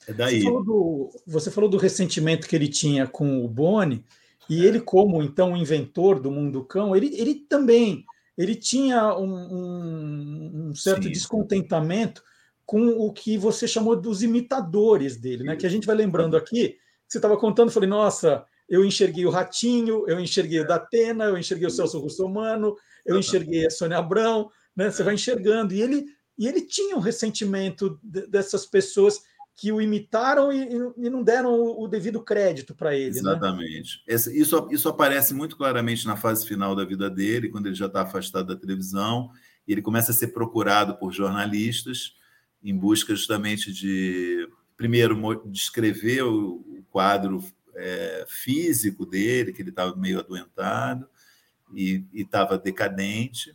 É daí. Você falou, do, você falou do ressentimento que ele tinha com o Boni, e é. ele, como então inventor do mundo cão, ele, ele também ele tinha um, um, um certo Sim. descontentamento com o que você chamou dos imitadores dele, né? Que a gente vai lembrando aqui. Você estava contando, falei, nossa, eu enxerguei o Ratinho, eu enxerguei o Datena, eu enxerguei o Celso Russomano, eu enxerguei a Sônia Abrão, né? Você vai enxergando. E ele, e ele tinha um ressentimento dessas pessoas que o imitaram e, e não deram o, o devido crédito para ele. Né? Exatamente. Né? Isso, isso aparece muito claramente na fase final da vida dele, quando ele já está afastado da televisão, e ele começa a ser procurado por jornalistas em busca justamente de, primeiro, descrever o quadro é, físico dele, que ele estava meio adoentado e estava decadente,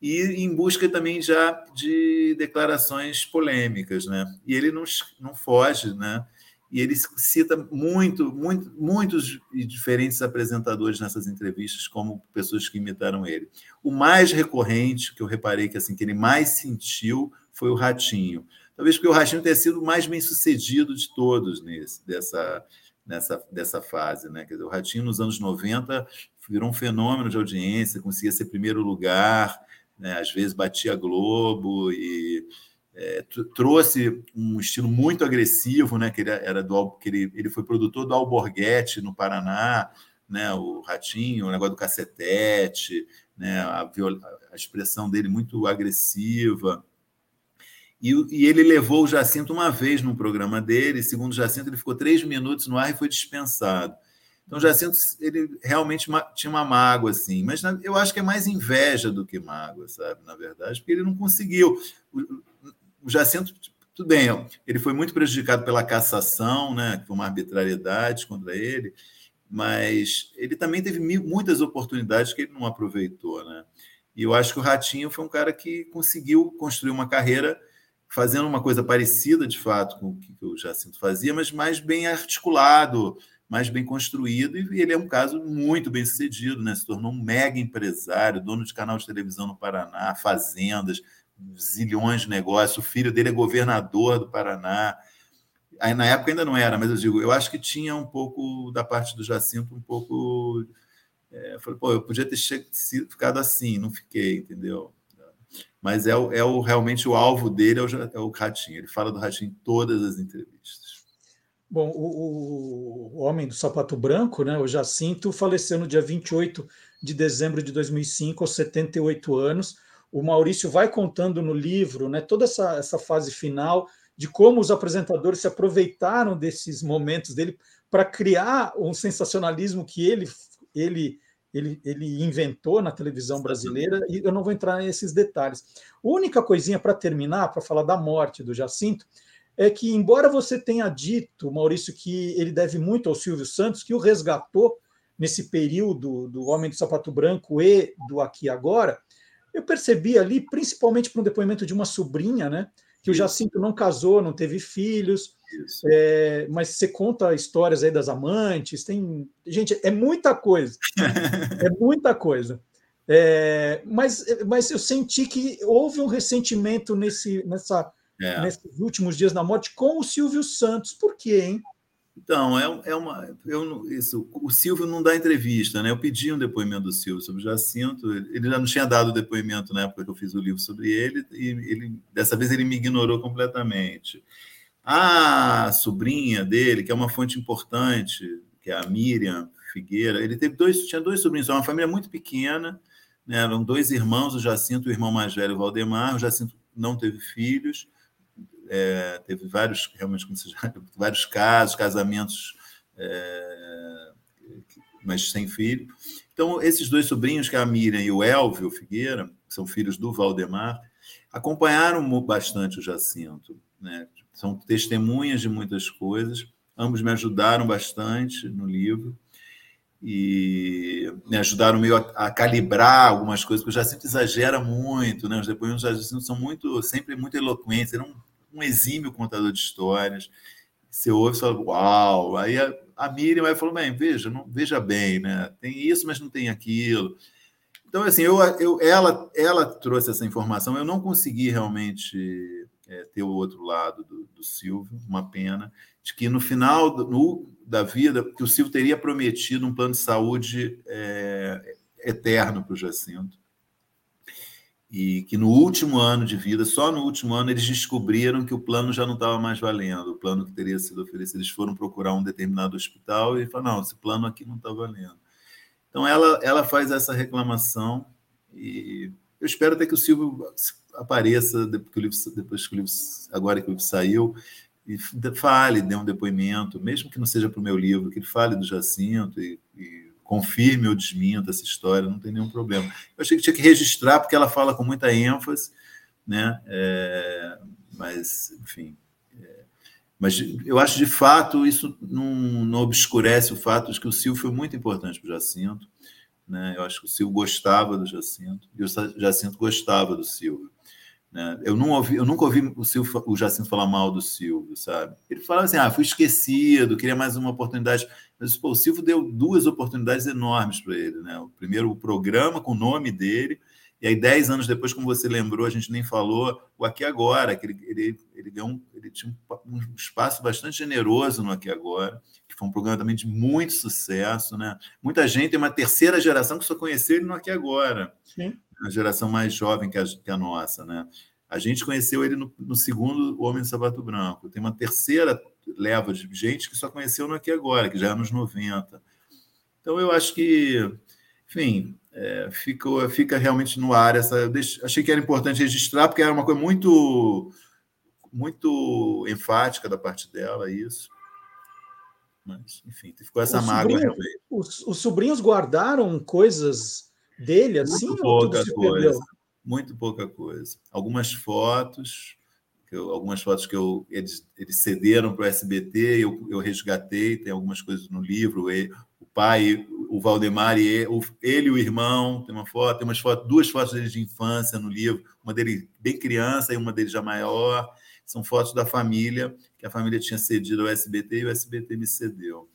e em busca também já de declarações polêmicas, né? E ele não, não foge, né? E ele cita muito, muito, muitos diferentes apresentadores nessas entrevistas como pessoas que imitaram ele. O mais recorrente que eu reparei que assim que ele mais sentiu foi o Ratinho. Talvez porque o Ratinho tenha sido mais bem sucedido de todos nesse, dessa, nessa, dessa fase, né? Quer dizer, o Ratinho nos anos 90 virou um fenômeno de audiência, conseguia ser primeiro lugar, né? às vezes batia Globo e é, trouxe um estilo muito agressivo, né? Que ele era do que ele, ele foi produtor do Alborguete no Paraná, né? O Ratinho, o negócio do cacetete, né? A, a expressão dele muito agressiva. E, e, ele levou o Jacinto uma vez no programa dele, segundo o Jacinto, ele ficou três minutos no ar e foi dispensado. Então, Jacinto, ele realmente tinha uma mágoa, assim, mas eu acho que é mais inveja do que mágoa, sabe, na verdade, porque ele não conseguiu. O Jacinto, tudo bem, ele foi muito prejudicado pela cassação, né, que foi uma arbitrariedade contra ele, mas ele também teve muitas oportunidades que ele não aproveitou, né? E eu acho que o Ratinho foi um cara que conseguiu construir uma carreira fazendo uma coisa parecida, de fato, com o que o Jacinto fazia, mas mais bem articulado, mais bem construído, e ele é um caso muito bem sucedido, né? se tornou um mega empresário, dono de canal de televisão no Paraná, fazendas, zilhões de negócios, o filho dele é governador do Paraná. Aí, na época ainda não era, mas eu digo, eu acho que tinha um pouco, da parte do Jacinto, um pouco. É, eu falei, pô, eu podia ter ficado assim, não fiquei, entendeu? Mas é, o, é o, realmente o alvo dele é o, é o Ratinho. Ele fala do Ratinho em todas as entrevistas. Bom, o, o, homem do sapato branco, né, o Jacinto, faleceu no dia 28 de dezembro de 2005, aos 78 anos. O Maurício vai contando no livro né, toda essa, essa fase final de como os apresentadores se aproveitaram desses momentos dele para criar um sensacionalismo que ele, ele, ele, ele inventou na televisão brasileira, e eu não vou entrar nesses detalhes. A única coisinha para terminar, para falar da morte do Jacinto, é que, embora você tenha dito, Maurício, que ele deve muito ao Silvio Santos, que o resgatou nesse período do Homem do Sapato Branco e do Aqui Agora, eu percebi ali, principalmente para um depoimento de uma sobrinha, né, que o Jacinto não casou, não teve filhos, é, mas você conta histórias aí das amantes, tem. Gente, é muita coisa. é muita coisa. É, mas, mas eu senti que houve um ressentimento nesse, nessa, é. nesses últimos dias na morte com o Silvio Santos. Por quê, hein? Então, é, é uma. Eu, isso, o Silvio não dá entrevista, né? Eu pedi um depoimento do Silvio sobre Jacinto. Ele já não tinha dado depoimento na época que eu fiz o livro sobre ele, e ele, dessa vez ele me ignorou completamente. A sobrinha dele, que é uma fonte importante, que é a Miriam Figueira, ele teve dois, tinha dois sobrinhos, é uma família muito pequena, né? eram dois irmãos, o Jacinto, o irmão mais velho, o Valdemar. O Jacinto não teve filhos, é, teve vários, realmente, como já, vários casos, casamentos, é, mas sem filho. Então, esses dois sobrinhos, que é a Miriam e o Elvio Figueira, que são filhos do Valdemar, acompanharam bastante o Jacinto, né? são testemunhas de muitas coisas. Ambos me ajudaram bastante no livro e me ajudaram meio a, a calibrar algumas coisas, porque o Jacinto exagera muito, né? Os depoimentos do Jacinto são muito, sempre muito eloquentes. Ele é um, um exímio contador de histórias. Você ouve e fala, uau! Aí a, a Miriam vai falou, bem, veja, não, veja bem, né? Tem isso, mas não tem aquilo. Então, assim, eu, eu, ela, ela trouxe essa informação. Eu não consegui realmente é, ter o outro lado do, do, Silvio, uma pena, de que no final do, no, da vida, que o Silvio teria prometido um plano de saúde é, eterno para o Jacinto. E que no último ano de vida, só no último ano, eles descobriram que o plano já não estava mais valendo, o plano que teria sido oferecido. Eles foram procurar um determinado hospital e falaram: não, esse plano aqui não está valendo. Então ela, ela faz essa reclamação e eu espero até que o Silvio apareça depois que o livro, depois que o livro agora que o livro saiu e fale, dê um depoimento, mesmo que não seja para o meu livro, que ele fale do Jacinto e, e confirme ou desminta essa história, não tem nenhum problema. Eu achei que tinha que registrar porque ela fala com muita ênfase, né? É, mas, enfim. É, mas eu acho de fato isso não, não obscurece o fato de que o Silvio foi muito importante para o Jacinto. Né? Eu acho que o Silvio gostava do Jacinto e o Jacinto gostava do Silvio. Né? Eu, não ouvi, eu nunca ouvi o, Silvio, o Jacinto falar mal do Silvio, sabe? Ele falava assim: ah, fui esquecido, queria mais uma oportunidade. Mas pô, o Silvio deu duas oportunidades enormes para ele. Né? O primeiro, o programa com o nome dele, e aí, dez anos depois, como você lembrou, a gente nem falou, o Aqui Agora, que ele, ele, ele, um, ele tinha um, um espaço bastante generoso no Aqui Agora, que foi um programa também de muito sucesso. Né? Muita gente tem uma terceira geração que só conheceu ele no Aqui Agora. Sim a geração mais jovem que a, que a nossa, né? A gente conheceu ele no, no, segundo Homem de Sabato Branco. Tem uma terceira leva de gente que só conheceu no Aqui Agora, que já é nos 90. Então, eu acho que, enfim, é, fica, fica realmente no ar. Essa, eu deixe, achei que era importante registrar, porque era uma coisa muito, muito enfática da parte dela, isso. Mas, enfim, ficou essa os mágoa realmente. Os, os sobrinhos guardaram coisas dele assim? Muito pouca coisa. Muito pouca coisa. Algumas fotos, eu, algumas fotos que eu, eles, eles cederam para o SBT, eu, eu resgatei, tem algumas coisas no livro, ele, o pai, o Valdemar e ele, ele e o irmão, tem uma foto, tem umas fotos, duas fotos deles de infância no livro, uma dele bem criança e uma dele já maior. São fotos da família, que a família tinha cedido ao SBT e o SBT me cedeu.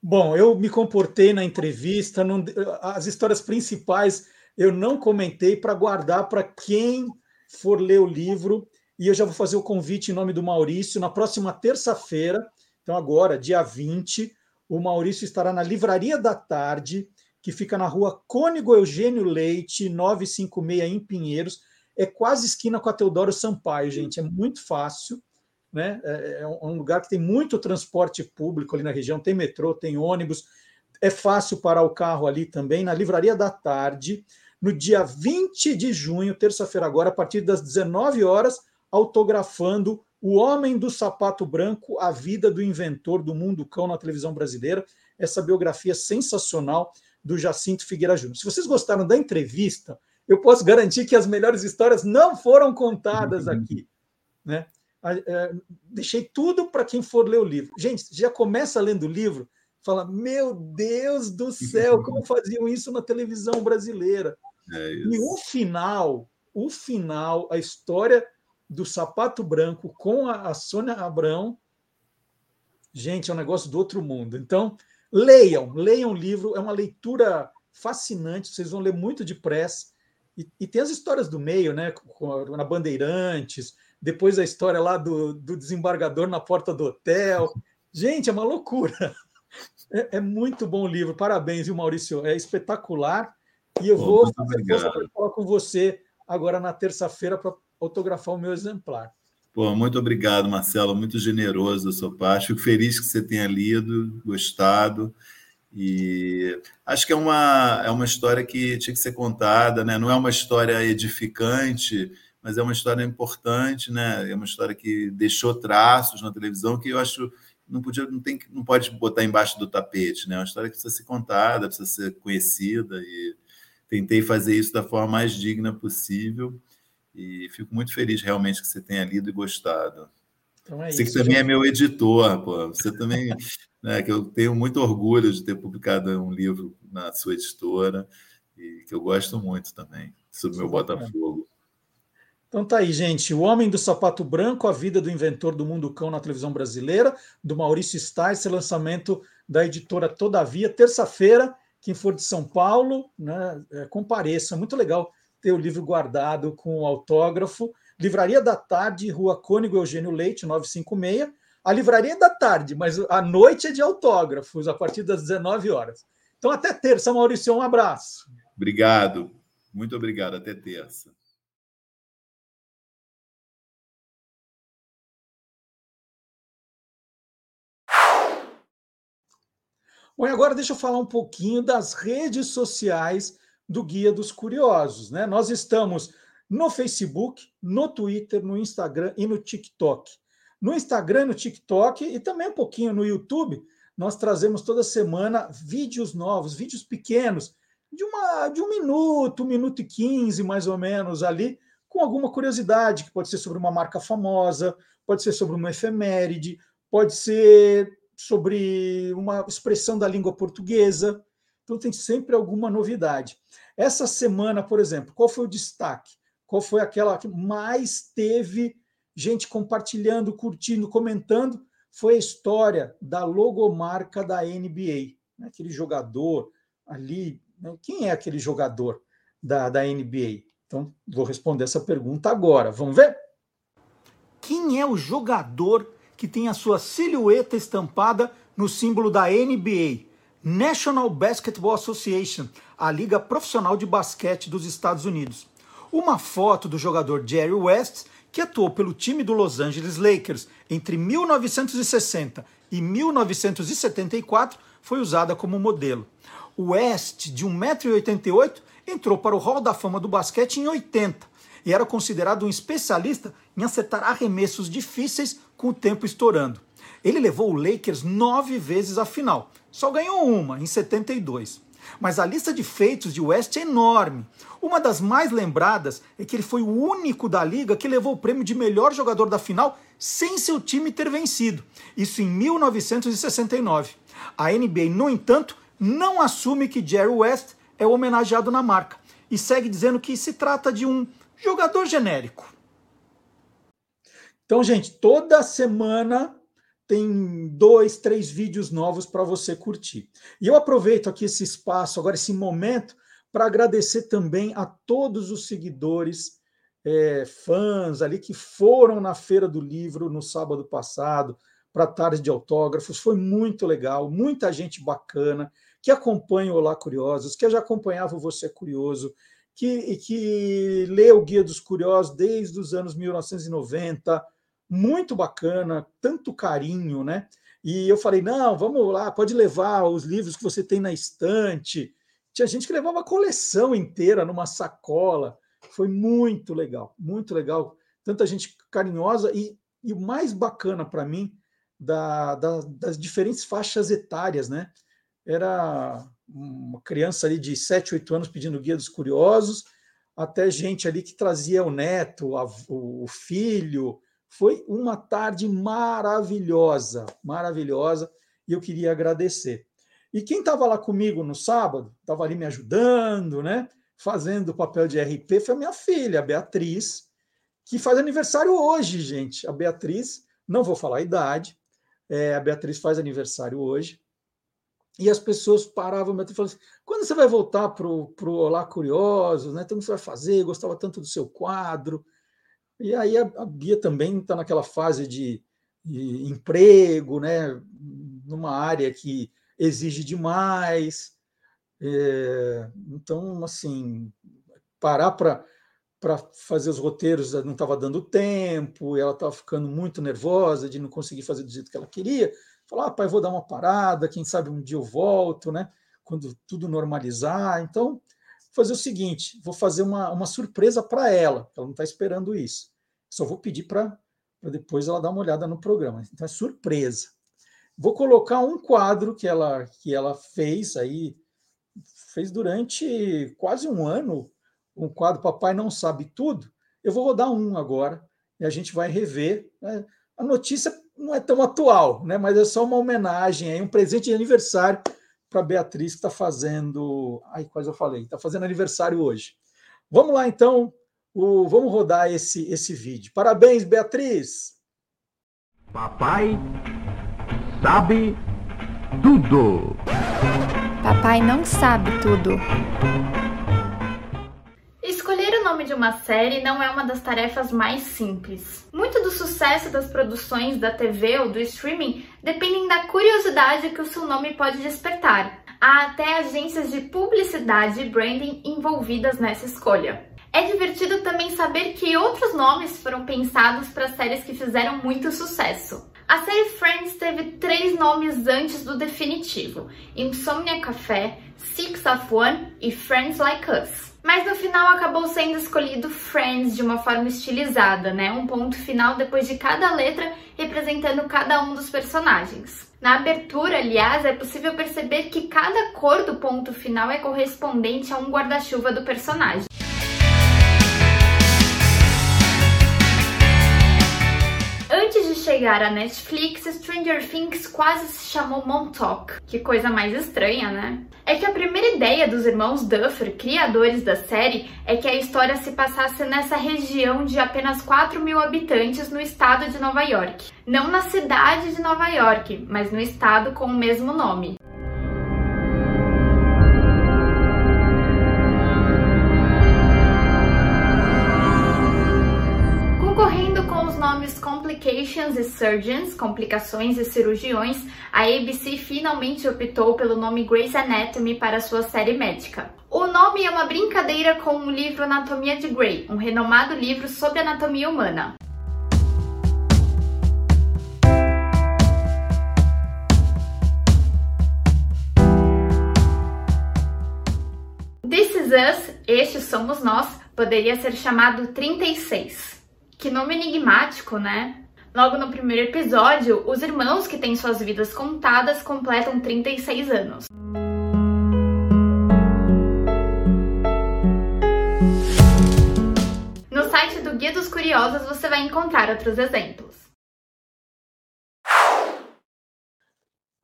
Bom, eu me comportei na entrevista, não, as histórias principais eu não comentei para guardar para quem for ler o livro. E eu já vou fazer o convite em nome do Maurício. Na próxima terça-feira, então agora, dia 20, o Maurício estará na Livraria da Tarde, que fica na rua Cônigo Eugênio Leite, 956, em Pinheiros. É quase esquina com a Teodoro Sampaio, gente. É muito fácil né? É, é um lugar que tem muito transporte público ali na região, tem metrô, tem ônibus, é fácil parar o carro ali também, na Livraria da Tarde, no dia 20 de junho, terça-feira agora, a partir das 19 horas, autografando O Homem do Sapato Branco, a vida do inventor do mundo cão na televisão brasileira, essa biografia sensacional do Jacinto Figueira Júnior. Se vocês gostaram da entrevista, eu posso garantir que as melhores histórias não foram contadas aqui, né? É, deixei tudo para quem for ler o livro. Gente, já começa lendo o livro, fala: Meu Deus do céu, como faziam isso na televisão brasileira? É e o final, o final, a história do sapato branco com a, a Sônia Abrão. Gente, é um negócio do outro mundo. Então, leiam, leiam o livro, é uma leitura fascinante, vocês vão ler muito depressa. E, e tem as histórias do meio, né? Na Bandeirantes, depois a história lá do, do desembargador na porta do hotel. Gente, é uma loucura. É, é, muito bom o livro. Parabéns, viu, Maurício? É espetacular. E eu vou falar com você agora na terça-feira para autografar o meu exemplar. Pô, muito obrigado, Marcelo. Muito generoso da sua parte. Fico feliz que você tenha lido, gostado. E acho que é uma, é uma história que tinha que ser contada, né? Não é uma história edificante, mas é uma história importante, né? É uma história que deixou traços na televisão que eu acho não podia, não tem, não pode botar embaixo do tapete, né? É uma história que precisa ser contada, precisa ser conhecida e tentei fazer isso da forma mais digna possível e fico muito feliz realmente que você tenha lido e gostado. Então é você isso, que também gente. é meu editor, pô. Você também, né, que eu tenho muito orgulho de ter publicado um livro na sua editora e que eu gosto muito também sobre o meu Botafogo. Então tá aí, gente. O Homem do Sapato Branco, a vida do inventor do mundo cão na televisão brasileira, do Maurício Stice, lançamento da editora Todavia, terça-feira. Quem for de São Paulo, né, é, compareça. Muito legal ter o livro guardado com o autógrafo. Livraria da Tarde, Rua Cônigo Eugênio Leite, 956. A Livraria da Tarde, mas a noite é de autógrafos, a partir das 19 horas. Então, até terça, Maurício. Um abraço. Obrigado. Muito obrigado. Até terça. Bom, e agora deixa eu falar um pouquinho das redes sociais do Guia dos Curiosos. Né? Nós estamos no Facebook, no Twitter, no Instagram e no TikTok. No Instagram, no TikTok e também um pouquinho no YouTube, nós trazemos toda semana vídeos novos, vídeos pequenos, de, uma, de um minuto, um minuto e quinze mais ou menos ali, com alguma curiosidade, que pode ser sobre uma marca famosa, pode ser sobre uma efeméride, pode ser sobre uma expressão da língua portuguesa. Então, tem sempre alguma novidade. Essa semana, por exemplo, qual foi o destaque? Qual foi aquela que mais teve gente compartilhando, curtindo, comentando? Foi a história da logomarca da NBA. Né? Aquele jogador ali. Né? Quem é aquele jogador da, da NBA? Então, vou responder essa pergunta agora. Vamos ver? Quem é o jogador que tem a sua silhueta estampada no símbolo da NBA, National Basketball Association, a liga profissional de basquete dos Estados Unidos. Uma foto do jogador Jerry West, que atuou pelo time do Los Angeles Lakers entre 1960 e 1974, foi usada como modelo. O West, de 1,88m, entrou para o Hall da Fama do basquete em 80 e era considerado um especialista em acertar arremessos difíceis com o tempo estourando. Ele levou o Lakers nove vezes à final, só ganhou uma, em 72. Mas a lista de feitos de West é enorme. Uma das mais lembradas é que ele foi o único da liga que levou o prêmio de melhor jogador da final sem seu time ter vencido. Isso em 1969. A NBA, no entanto, não assume que Jerry West é homenageado na marca e segue dizendo que se trata de um jogador genérico. Então, gente, toda semana tem dois, três vídeos novos para você curtir. E eu aproveito aqui esse espaço, agora esse momento, para agradecer também a todos os seguidores, é, fãs ali que foram na Feira do Livro no sábado passado para tarde de autógrafos. Foi muito legal, muita gente bacana que acompanha o Olá Curiosos, que já acompanhava o Você Curioso, que, que lê o Guia dos Curiosos desde os anos 1990, muito bacana, tanto carinho, né? E eu falei: não, vamos lá, pode levar os livros que você tem na estante. Tinha gente que levava a coleção inteira numa sacola. Foi muito legal, muito legal. Tanta gente carinhosa e, e o mais bacana para mim da, da, das diferentes faixas etárias, né? Era uma criança ali de 7, 8 anos pedindo guia dos curiosos, até gente ali que trazia o neto, a, o filho. Foi uma tarde maravilhosa, maravilhosa, e eu queria agradecer. E quem estava lá comigo no sábado, estava ali me ajudando, né? fazendo o papel de RP foi a minha filha, a Beatriz, que faz aniversário hoje, gente. A Beatriz, não vou falar a idade, é, a Beatriz faz aniversário hoje. E as pessoas paravam e falavam assim: quando você vai voltar para o Olá Curiosos? Né? Então, você vai fazer? Eu gostava tanto do seu quadro. E aí a, a Bia também está naquela fase de, de, emprego, né? numa área que exige demais. É, então, assim, parar para para fazer os roteiros não estava dando tempo, ela estava ficando muito nervosa de não conseguir fazer do jeito que ela queria. Falar, ah, pai, vou dar uma parada, quem sabe um dia eu volto, né? Quando tudo normalizar. Então, fazer o seguinte: vou fazer uma, uma surpresa para ela, ela não está esperando isso. Só vou pedir para depois ela dar uma olhada no programa. Então, é surpresa. Vou colocar um quadro que ela, que ela fez aí, fez durante quase um ano, um quadro Papai Não Sabe Tudo. Eu vou rodar um agora e a gente vai rever. Né? A notícia não é tão atual, né? mas é só uma homenagem, aí, um presente de aniversário para Beatriz, que está fazendo. Ai, quase eu falei, está fazendo aniversário hoje. Vamos lá, então, o... vamos rodar esse, esse vídeo. Parabéns, Beatriz! Papai sabe tudo. Papai não sabe tudo. Uma série não é uma das tarefas mais simples. Muito do sucesso das produções da TV ou do streaming dependem da curiosidade que o seu nome pode despertar. Há até agências de publicidade e branding envolvidas nessa escolha. É divertido também saber que outros nomes foram pensados para séries que fizeram muito sucesso. A série Friends teve três nomes antes do definitivo: Insomnia Café, Six of One e Friends Like Us. Mas no final acabou sendo escolhido Friends de uma forma estilizada, né? Um ponto final depois de cada letra representando cada um dos personagens. Na abertura, aliás, é possível perceber que cada cor do ponto final é correspondente a um guarda-chuva do personagem. Chegar à Netflix, Stranger Things quase se chamou Montauk. Que coisa mais estranha, né? É que a primeira ideia dos irmãos Duffer, criadores da série, é que a história se passasse nessa região de apenas 4 mil habitantes no estado de Nova York. Não na cidade de Nova York, mas no estado com o mesmo nome. E Surgeons, Complicações e Cirurgiões, a ABC finalmente optou pelo nome Grey's Anatomy para sua série médica. O nome é uma brincadeira com o livro Anatomia de Grey, um renomado livro sobre anatomia humana. This Is Us, Estes Somos Nós, poderia ser chamado 36. Que nome enigmático, né? Logo no primeiro episódio, os irmãos que têm suas vidas contadas completam 36 anos. No site do Guia dos Curiosos você vai encontrar outros exemplos.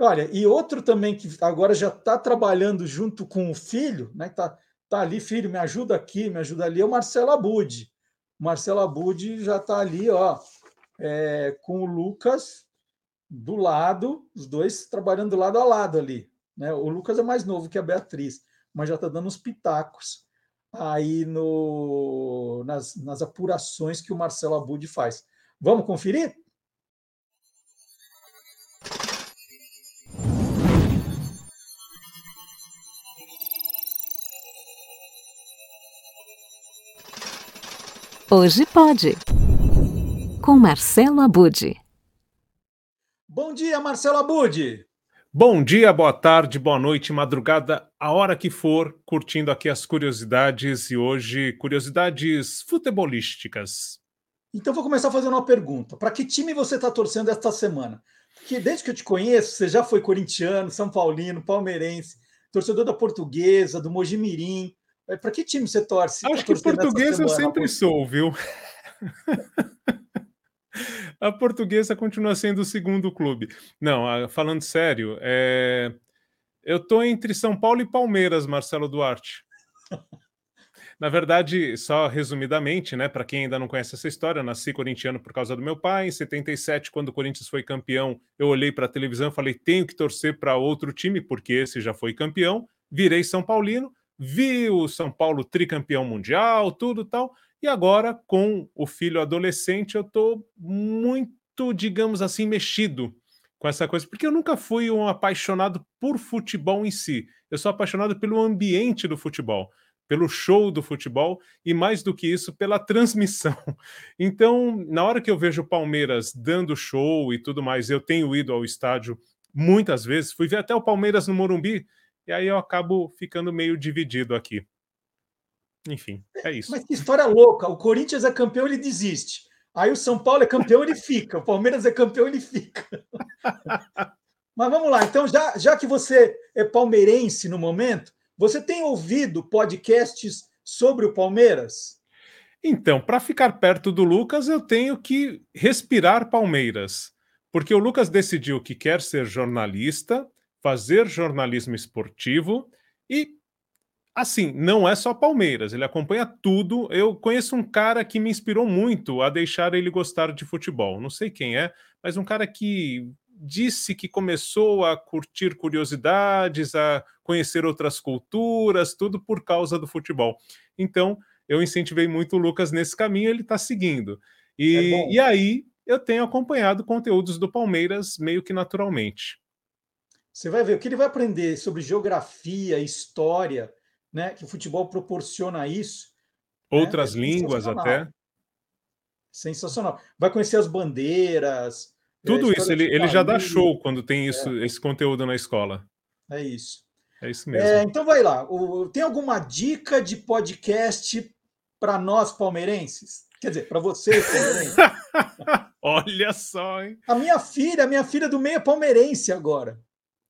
Olha, e outro também que agora já está trabalhando junto com o filho, né? Tá, tá ali, filho, me ajuda aqui, me ajuda ali, é o Marcelo Abud. Marcelo Abud já está ali, ó, é, com o Lucas do lado, os dois trabalhando lado a lado ali. Né? O Lucas é mais novo que a Beatriz, mas já está dando uns pitacos aí no, nas, nas apurações que o Marcelo Abud faz. Vamos conferir? Hoje pode. Com Marcelo Abude. Bom dia, Marcelo Abude. Bom dia, boa tarde, boa noite, madrugada, a hora que for, curtindo aqui as curiosidades e hoje curiosidades futebolísticas. Então vou começar fazendo uma pergunta. Para que time você está torcendo esta semana? Porque desde que eu te conheço, você já foi corintiano, São Paulino, palmeirense, torcedor da Portuguesa, do Mojimirim. É, Para que time você torce? Acho que português eu sempre sou, viu? a portuguesa continua sendo o segundo clube. Não, falando sério, é... eu estou entre São Paulo e Palmeiras, Marcelo Duarte. Na verdade, só resumidamente, né, para quem ainda não conhece essa história, eu nasci corintiano por causa do meu pai. Em 77, quando o Corinthians foi campeão, eu olhei para a televisão e falei: tenho que torcer para outro time, porque esse já foi campeão. Virei São Paulino, vi o São Paulo tricampeão mundial, tudo tal. E agora, com o filho adolescente, eu estou muito, digamos assim, mexido com essa coisa, porque eu nunca fui um apaixonado por futebol em si. Eu sou apaixonado pelo ambiente do futebol pelo show do futebol e mais do que isso, pela transmissão. Então, na hora que eu vejo o Palmeiras dando show e tudo mais, eu tenho ido ao estádio muitas vezes, fui ver até o Palmeiras no Morumbi, e aí eu acabo ficando meio dividido aqui. Enfim, é isso. Mas que história louca! O Corinthians é campeão, ele desiste. Aí o São Paulo é campeão, ele fica. O Palmeiras é campeão, ele fica. Mas vamos lá, então, já, já que você é palmeirense no momento, você tem ouvido podcasts sobre o Palmeiras? Então, para ficar perto do Lucas, eu tenho que respirar Palmeiras, porque o Lucas decidiu que quer ser jornalista, fazer jornalismo esportivo e assim, não é só Palmeiras, ele acompanha tudo. Eu conheço um cara que me inspirou muito a deixar ele gostar de futebol. Não sei quem é, mas um cara que disse que começou a curtir curiosidades, a conhecer outras culturas, tudo por causa do futebol. Então, eu incentivei muito o Lucas nesse caminho, ele está seguindo. E, é e aí, eu tenho acompanhado conteúdos do Palmeiras meio que naturalmente. Você vai ver o que ele vai aprender sobre geografia, história, né? Que o futebol proporciona isso. Né, outras né? é línguas até. Sensacional. Vai conhecer as bandeiras, tudo isso, ele, ele já dá show quando tem isso, é. esse conteúdo na escola. É isso. É isso mesmo. É, então vai lá. O, tem alguma dica de podcast para nós palmeirenses? Quer dizer, para vocês palmeirenses? Olha só, hein? A minha filha, a minha filha do meio é palmeirense agora.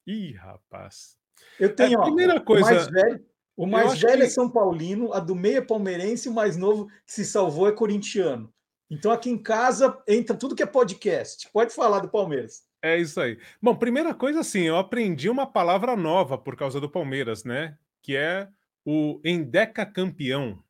Ih, rapaz. Eu tenho, é, a primeira ó, coisa... mais velho, o mais velho que... é São Paulino, a do meio é palmeirense, e o mais novo que se salvou é corintiano. Então aqui em casa entra tudo que é podcast. Pode falar do Palmeiras. É isso aí. Bom, primeira coisa assim, eu aprendi uma palavra nova por causa do Palmeiras, né? Que é o endeca campeão. O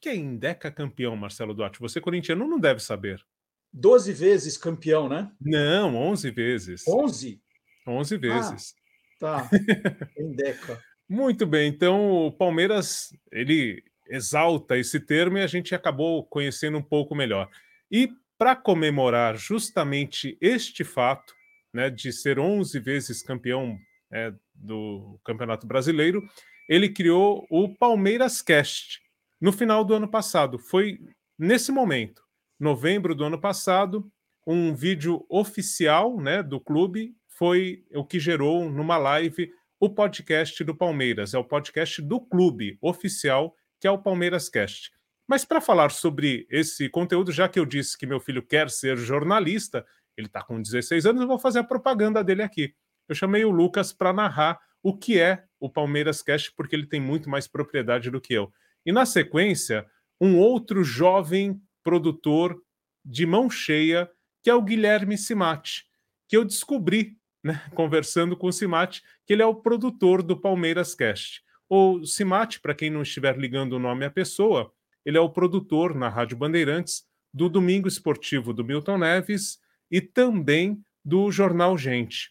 que é endeca campeão, Marcelo Duarte? Você corintiano não deve saber. Doze vezes campeão, né? Não, onze vezes. Onze? Onze vezes. Ah, tá. endeca. Muito bem. Então o Palmeiras ele exalta esse termo e a gente acabou conhecendo um pouco melhor. E para comemorar justamente este fato, né, de ser 11 vezes campeão é, do Campeonato Brasileiro, ele criou o Palmeiras Cast no final do ano passado. Foi nesse momento, novembro do ano passado, um vídeo oficial né, do clube foi o que gerou numa live o podcast do Palmeiras. É o podcast do clube oficial que é o Palmeiras Cast. Mas para falar sobre esse conteúdo, já que eu disse que meu filho quer ser jornalista, ele está com 16 anos, eu vou fazer a propaganda dele aqui. Eu chamei o Lucas para narrar o que é o Palmeiras Cast, porque ele tem muito mais propriedade do que eu. E na sequência, um outro jovem produtor de mão cheia, que é o Guilherme Simati, que eu descobri, né, conversando com o Simati, que ele é o produtor do Palmeiras Cast. O Simati, para quem não estiver ligando o nome à pessoa, ele é o produtor na Rádio Bandeirantes do Domingo Esportivo do Milton Neves e também do Jornal Gente.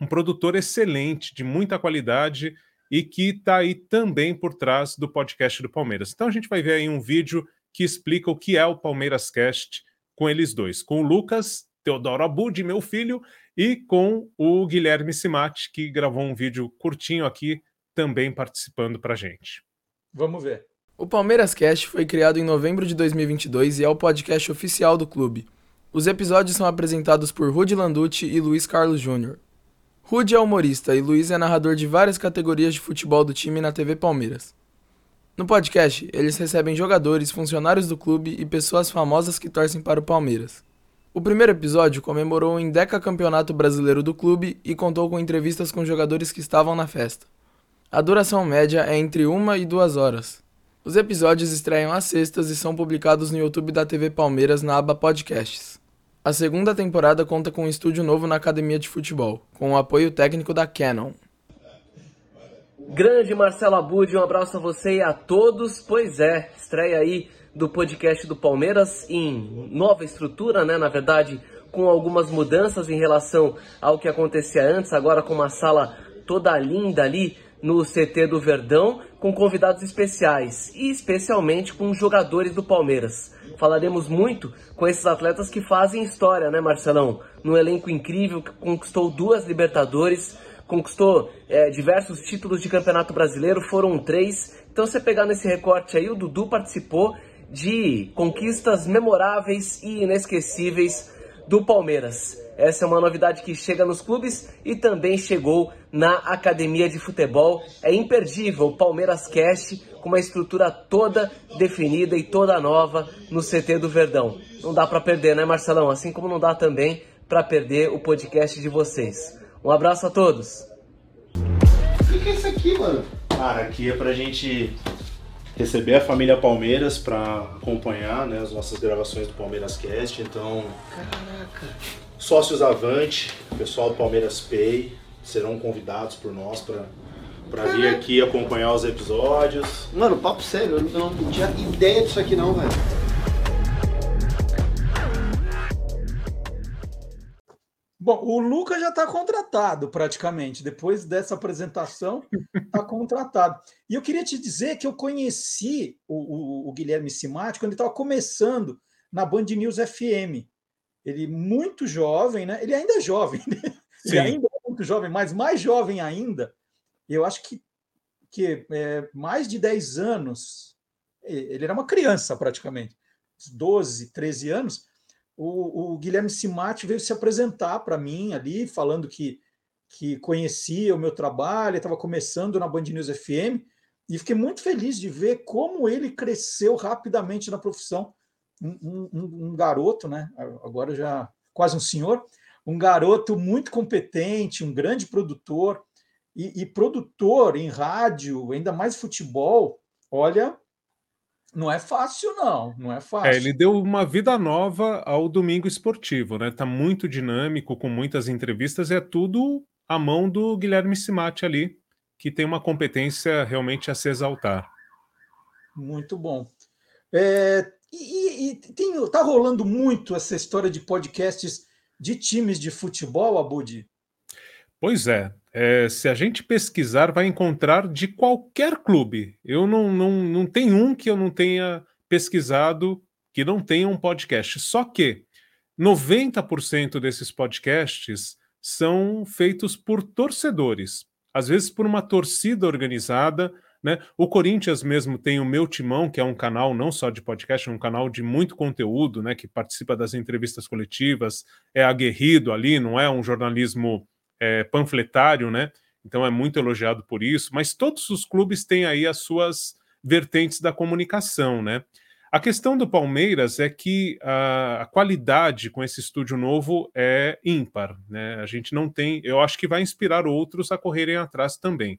Um produtor excelente, de muita qualidade e que está aí também por trás do podcast do Palmeiras. Então a gente vai ver aí um vídeo que explica o que é o Palmeiras Cast com eles dois, com o Lucas Teodoro Abud, meu filho, e com o Guilherme Simati, que gravou um vídeo curtinho aqui também participando para a gente. Vamos ver. O Palmeiras Cast foi criado em novembro de 2022 e é o podcast oficial do clube. Os episódios são apresentados por Rudy Landucci e Luiz Carlos Júnior. Rudy é humorista e Luiz é narrador de várias categorias de futebol do time na TV Palmeiras. No podcast, eles recebem jogadores, funcionários do clube e pessoas famosas que torcem para o Palmeiras. O primeiro episódio comemorou o Indeca Campeonato Brasileiro do clube e contou com entrevistas com jogadores que estavam na festa. A duração média é entre uma e duas horas. Os episódios estreiam às sextas e são publicados no YouTube da TV Palmeiras na aba Podcasts. A segunda temporada conta com um estúdio novo na academia de futebol, com o apoio técnico da Canon. Grande Marcelo Abud, um abraço a você e a todos. Pois é, estreia aí do podcast do Palmeiras em nova estrutura, né? Na verdade, com algumas mudanças em relação ao que acontecia antes, agora com uma sala toda linda ali no CT do Verdão, com convidados especiais e especialmente com jogadores do Palmeiras. Falaremos muito com esses atletas que fazem história, né, Marcelão? Num elenco incrível que conquistou duas Libertadores, conquistou é, diversos títulos de Campeonato Brasileiro, foram três. Então, você pegar nesse recorte aí, o Dudu participou de conquistas memoráveis e inesquecíveis do Palmeiras. Essa é uma novidade que chega nos clubes e também chegou na academia de futebol. É imperdível o Palmeiras Cast com uma estrutura toda definida e toda nova no CT do Verdão. Não dá para perder, né, Marcelão? Assim como não dá também para perder o podcast de vocês. Um abraço a todos. O que é isso aqui, mano? Cara, aqui é pra gente receber a família Palmeiras para acompanhar né, as nossas gravações do Palmeiras Cast. Então, Caraca. sócios Avante, pessoal do Palmeiras Pay, serão convidados por nós para vir aqui acompanhar os episódios. Mano, papo sério, eu não, eu não tinha ideia disso aqui não, velho. Bom, o Lucas já está contratado praticamente. Depois dessa apresentação, está contratado. E eu queria te dizer que eu conheci o, o, o Guilherme Simati quando ele estava começando na Band News FM. Ele muito jovem, né? Ele ainda é jovem, né? Ele Sim. ainda é muito jovem, mas mais jovem ainda. Eu acho que, que é, mais de 10 anos, ele era uma criança praticamente, uns 12, 13 anos o, o Guilherme Simati veio se apresentar para mim ali, falando que, que conhecia o meu trabalho, estava começando na Band News FM, e fiquei muito feliz de ver como ele cresceu rapidamente na profissão. Um, um, um garoto, né? Agora já quase um senhor, um garoto muito competente, um grande produtor, e, e produtor em rádio, ainda mais futebol, olha, não é fácil, não. Não é fácil. É, ele deu uma vida nova ao domingo esportivo, né? Tá muito dinâmico, com muitas entrevistas, e é tudo à mão do Guilherme Simati ali, que tem uma competência realmente a se exaltar. Muito bom. É, e, e tem, tá rolando muito essa história de podcasts de times de futebol, Abud? Pois é, é, se a gente pesquisar, vai encontrar de qualquer clube. Eu não, não, não tem um que eu não tenha pesquisado que não tenha um podcast. Só que 90% desses podcasts são feitos por torcedores, às vezes por uma torcida organizada. Né? O Corinthians mesmo tem o Meu Timão, que é um canal não só de podcast, é um canal de muito conteúdo, né? que participa das entrevistas coletivas, é aguerrido ali, não é um jornalismo é, panfletário, né? Então é muito elogiado por isso, mas todos os clubes têm aí as suas vertentes da comunicação, né? A questão do Palmeiras é que a, a, qualidade com esse estúdio novo é ímpar, né? A gente não tem, eu acho que vai inspirar outros a correrem atrás também.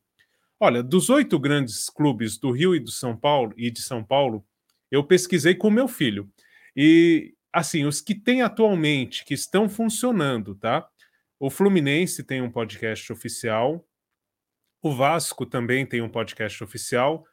Olha, dos oito grandes clubes do Rio e do São Paulo e de São Paulo, eu pesquisei com meu filho e assim os que tem atualmente que estão funcionando, tá? O Fluminense tem um podcast oficial. O Vasco também tem um podcast oficial.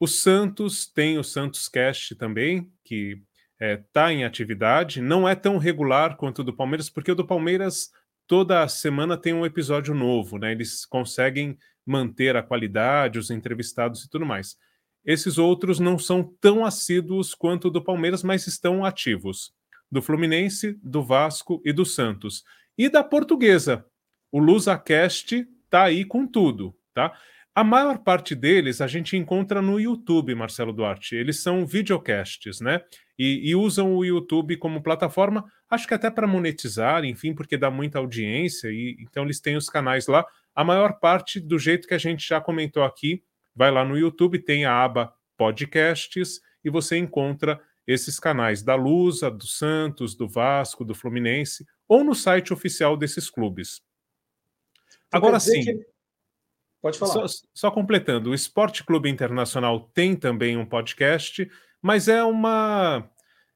O Santos tem o Santos Cast também, que está é, em atividade. Não é tão regular quanto o do Palmeiras, porque o do Palmeiras toda semana tem um episódio novo, né? Eles conseguem manter a qualidade, os entrevistados e tudo mais. Esses outros não são tão assíduos quanto o do Palmeiras, mas estão ativos. Do Fluminense, do Vasco e do Santos. E da portuguesa. O LusaCast tá aí com tudo, tá? A maior parte deles a gente encontra no YouTube, Marcelo Duarte. Eles são videocasts, né? E, e usam o YouTube como plataforma, acho que até para monetizar, enfim, porque dá muita audiência, e então eles têm os canais lá. A maior parte, do jeito que a gente já comentou aqui, vai lá no YouTube, tem a aba podcasts, e você encontra esses canais da Lusa, do Santos, do Vasco, do Fluminense, ou no site oficial desses clubes. Agora sim. Que... Pode falar. Só, só, completando, o Esporte Clube Internacional tem também um podcast, mas é uma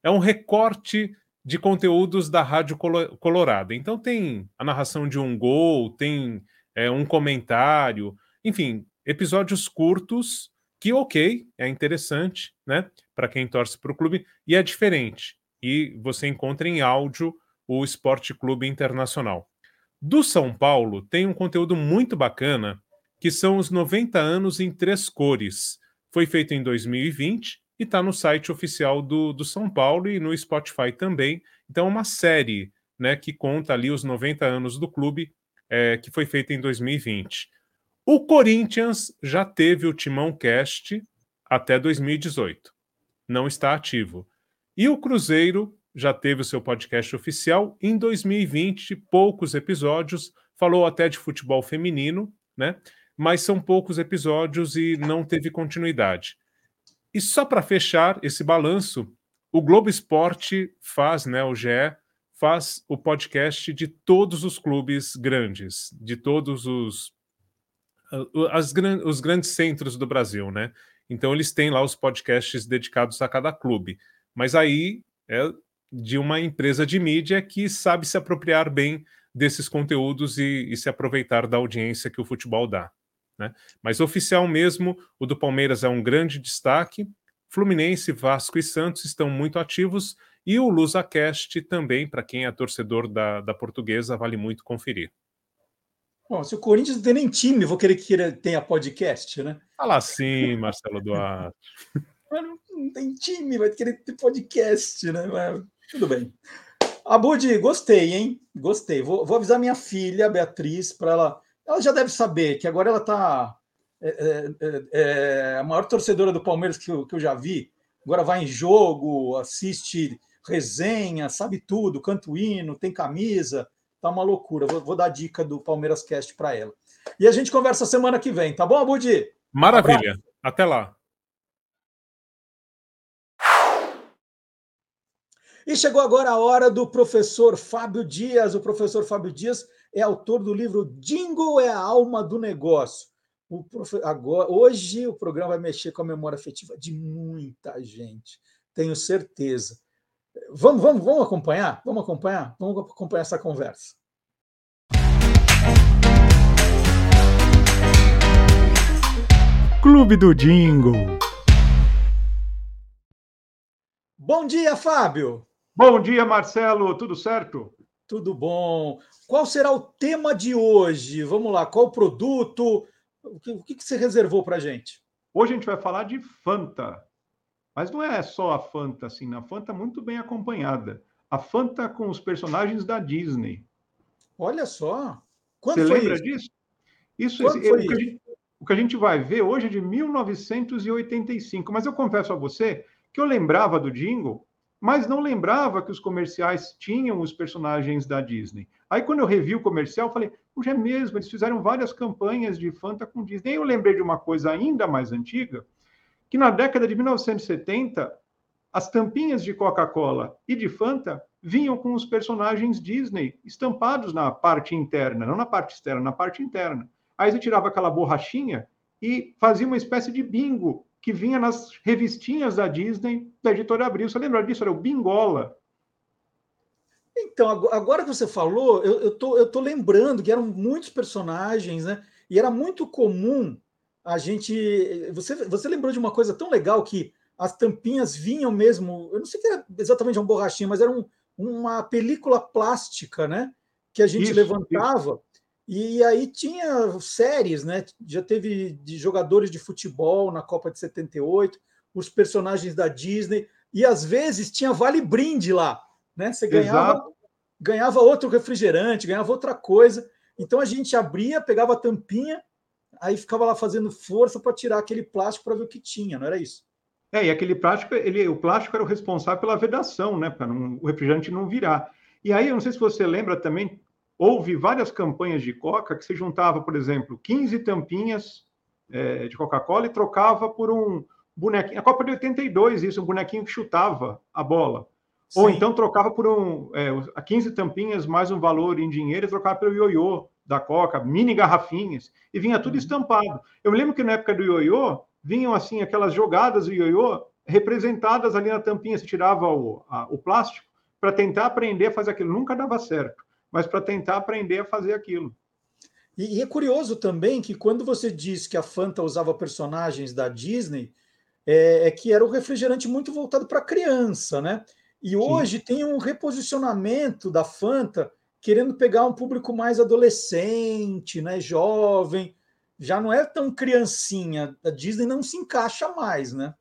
é um recorte de conteúdos da Rádio Colorado. Então tem a narração de um gol, tem é, um comentário, enfim, episódios curtos que, ok, é interessante, né? Para quem torce para o clube, e é diferente. E você encontra em áudio o Esporte Clube Internacional. Do São Paulo tem um conteúdo muito bacana, que são os 90 anos em três cores. Foi feito em 2020 e está no site oficial do, do São Paulo e no Spotify também. Então, é uma série né, que conta ali os 90 anos do clube, é, que foi feita em 2020. O Corinthians já teve o Timão Cast até 2018. Não está ativo. E o Cruzeiro já teve o seu podcast oficial em 2020, poucos episódios, falou até de futebol feminino, né? Mas são poucos episódios e não teve continuidade. E só para fechar esse balanço, o Globo Esporte faz, né, o GE faz o podcast de todos os clubes grandes, de todos os as, os grandes centros do Brasil, né? Então eles têm lá os podcasts dedicados a cada clube. Mas aí é de uma empresa de mídia que sabe se apropriar bem desses conteúdos e, e se aproveitar da audiência que o futebol dá. Né? Mas oficial mesmo, o do Palmeiras é um grande destaque. Fluminense, Vasco e Santos estão muito ativos e o LusaCast também, para quem é torcedor da, da portuguesa, vale muito conferir. Bom, se o Corinthians não tem nem time, vou querer que ele tenha podcast, né? Fala assim, Marcelo Duarte. não tem time, vai querer ter podcast, né? Tudo bem. Abud, gostei, hein? Gostei. Vou, vou avisar minha filha, Beatriz, para ela. Ela já deve saber que agora ela está é, é, é, é, a maior torcedora do Palmeiras que eu, que eu já vi. Agora vai em jogo, assiste resenha, sabe tudo, canta o hino, tem camisa, tá uma loucura. Vou, vou dar dica do Palmeiras Cast para ela. E a gente conversa semana que vem, tá bom, Abudi? Maravilha. Até lá. E chegou agora a hora do professor Fábio Dias. O professor Fábio Dias é autor do livro Dingo é a alma do negócio. O profe... agora, hoje o programa vai mexer com a memória afetiva de muita gente, tenho certeza. Vamos, vamos, vamos acompanhar? Vamos acompanhar? Vamos acompanhar essa conversa. Clube do Dingo. Bom dia, Fábio. Bom dia, Marcelo. Tudo certo? Tudo bom. Qual será o tema de hoje? Vamos lá. Qual o produto? O que, o que você reservou para a gente? Hoje a gente vai falar de Fanta. Mas não é só a Fanta, assim. A Fanta muito bem acompanhada. A Fanta com os personagens da Disney. Olha só. Quando você lembra isso? disso? Isso, esse, é, o, que gente, o que a gente vai ver hoje é de 1985. Mas eu confesso a você que eu lembrava do jingle mas não lembrava que os comerciais tinham os personagens da Disney. Aí, quando eu revi o comercial, falei, puxa, é mesmo, eles fizeram várias campanhas de Fanta com Disney. E eu lembrei de uma coisa ainda mais antiga, que na década de 1970, as tampinhas de Coca-Cola e de Fanta vinham com os personagens Disney estampados na parte interna, não na parte externa, na parte interna. Aí você tirava aquela borrachinha e fazia uma espécie de bingo que vinha nas revistinhas da Disney, da editora Abril. Você lembra disso? Era o Bingola. Então, agora que você falou, eu, eu, tô, eu tô lembrando que eram muitos personagens, né? E era muito comum a gente. Você, você lembrou de uma coisa tão legal que as tampinhas vinham mesmo. Eu não sei se era exatamente uma borrachinha, mas era um, uma película plástica, né? Que a gente isso, levantava. Isso. E aí tinha séries, né? Já teve de jogadores de futebol na Copa de 78, os personagens da Disney, e às vezes tinha vale brinde lá, né? Você ganhava, ganhava outro refrigerante, ganhava outra coisa. Então a gente abria, pegava a tampinha, aí ficava lá fazendo força para tirar aquele plástico para ver o que tinha, não era isso? É, e aquele plástico, ele, o plástico era o responsável pela vedação, né? Para o refrigerante não virar. E aí, eu não sei se você lembra também, houve várias campanhas de Coca que se juntava, por exemplo, 15 tampinhas é, de Coca-Cola e trocava por um bonequinho. A Copa de 82, isso, um bonequinho que chutava a bola. Sim. Ou então trocava por um. É, 15 tampinhas mais um valor em dinheiro e trocava pelo ioiô da Coca, mini garrafinhas, e vinha tudo uhum. estampado. Eu me lembro que na época do ioiô, vinham assim aquelas jogadas do ioiô representadas ali na tampinha. Você tirava o, a, o plástico para tentar aprender a fazer aquilo. Nunca dava certo mas para tentar aprender a fazer aquilo. E, e, é curioso também que quando você diz que a Fanta usava personagens da Disney, é, é que era um refrigerante muito voltado para criança, né? E Sim. hoje tem um reposicionamento da Fanta querendo pegar um público mais adolescente, né, jovem, já não é tão criancinha. A Disney não se encaixa mais, né?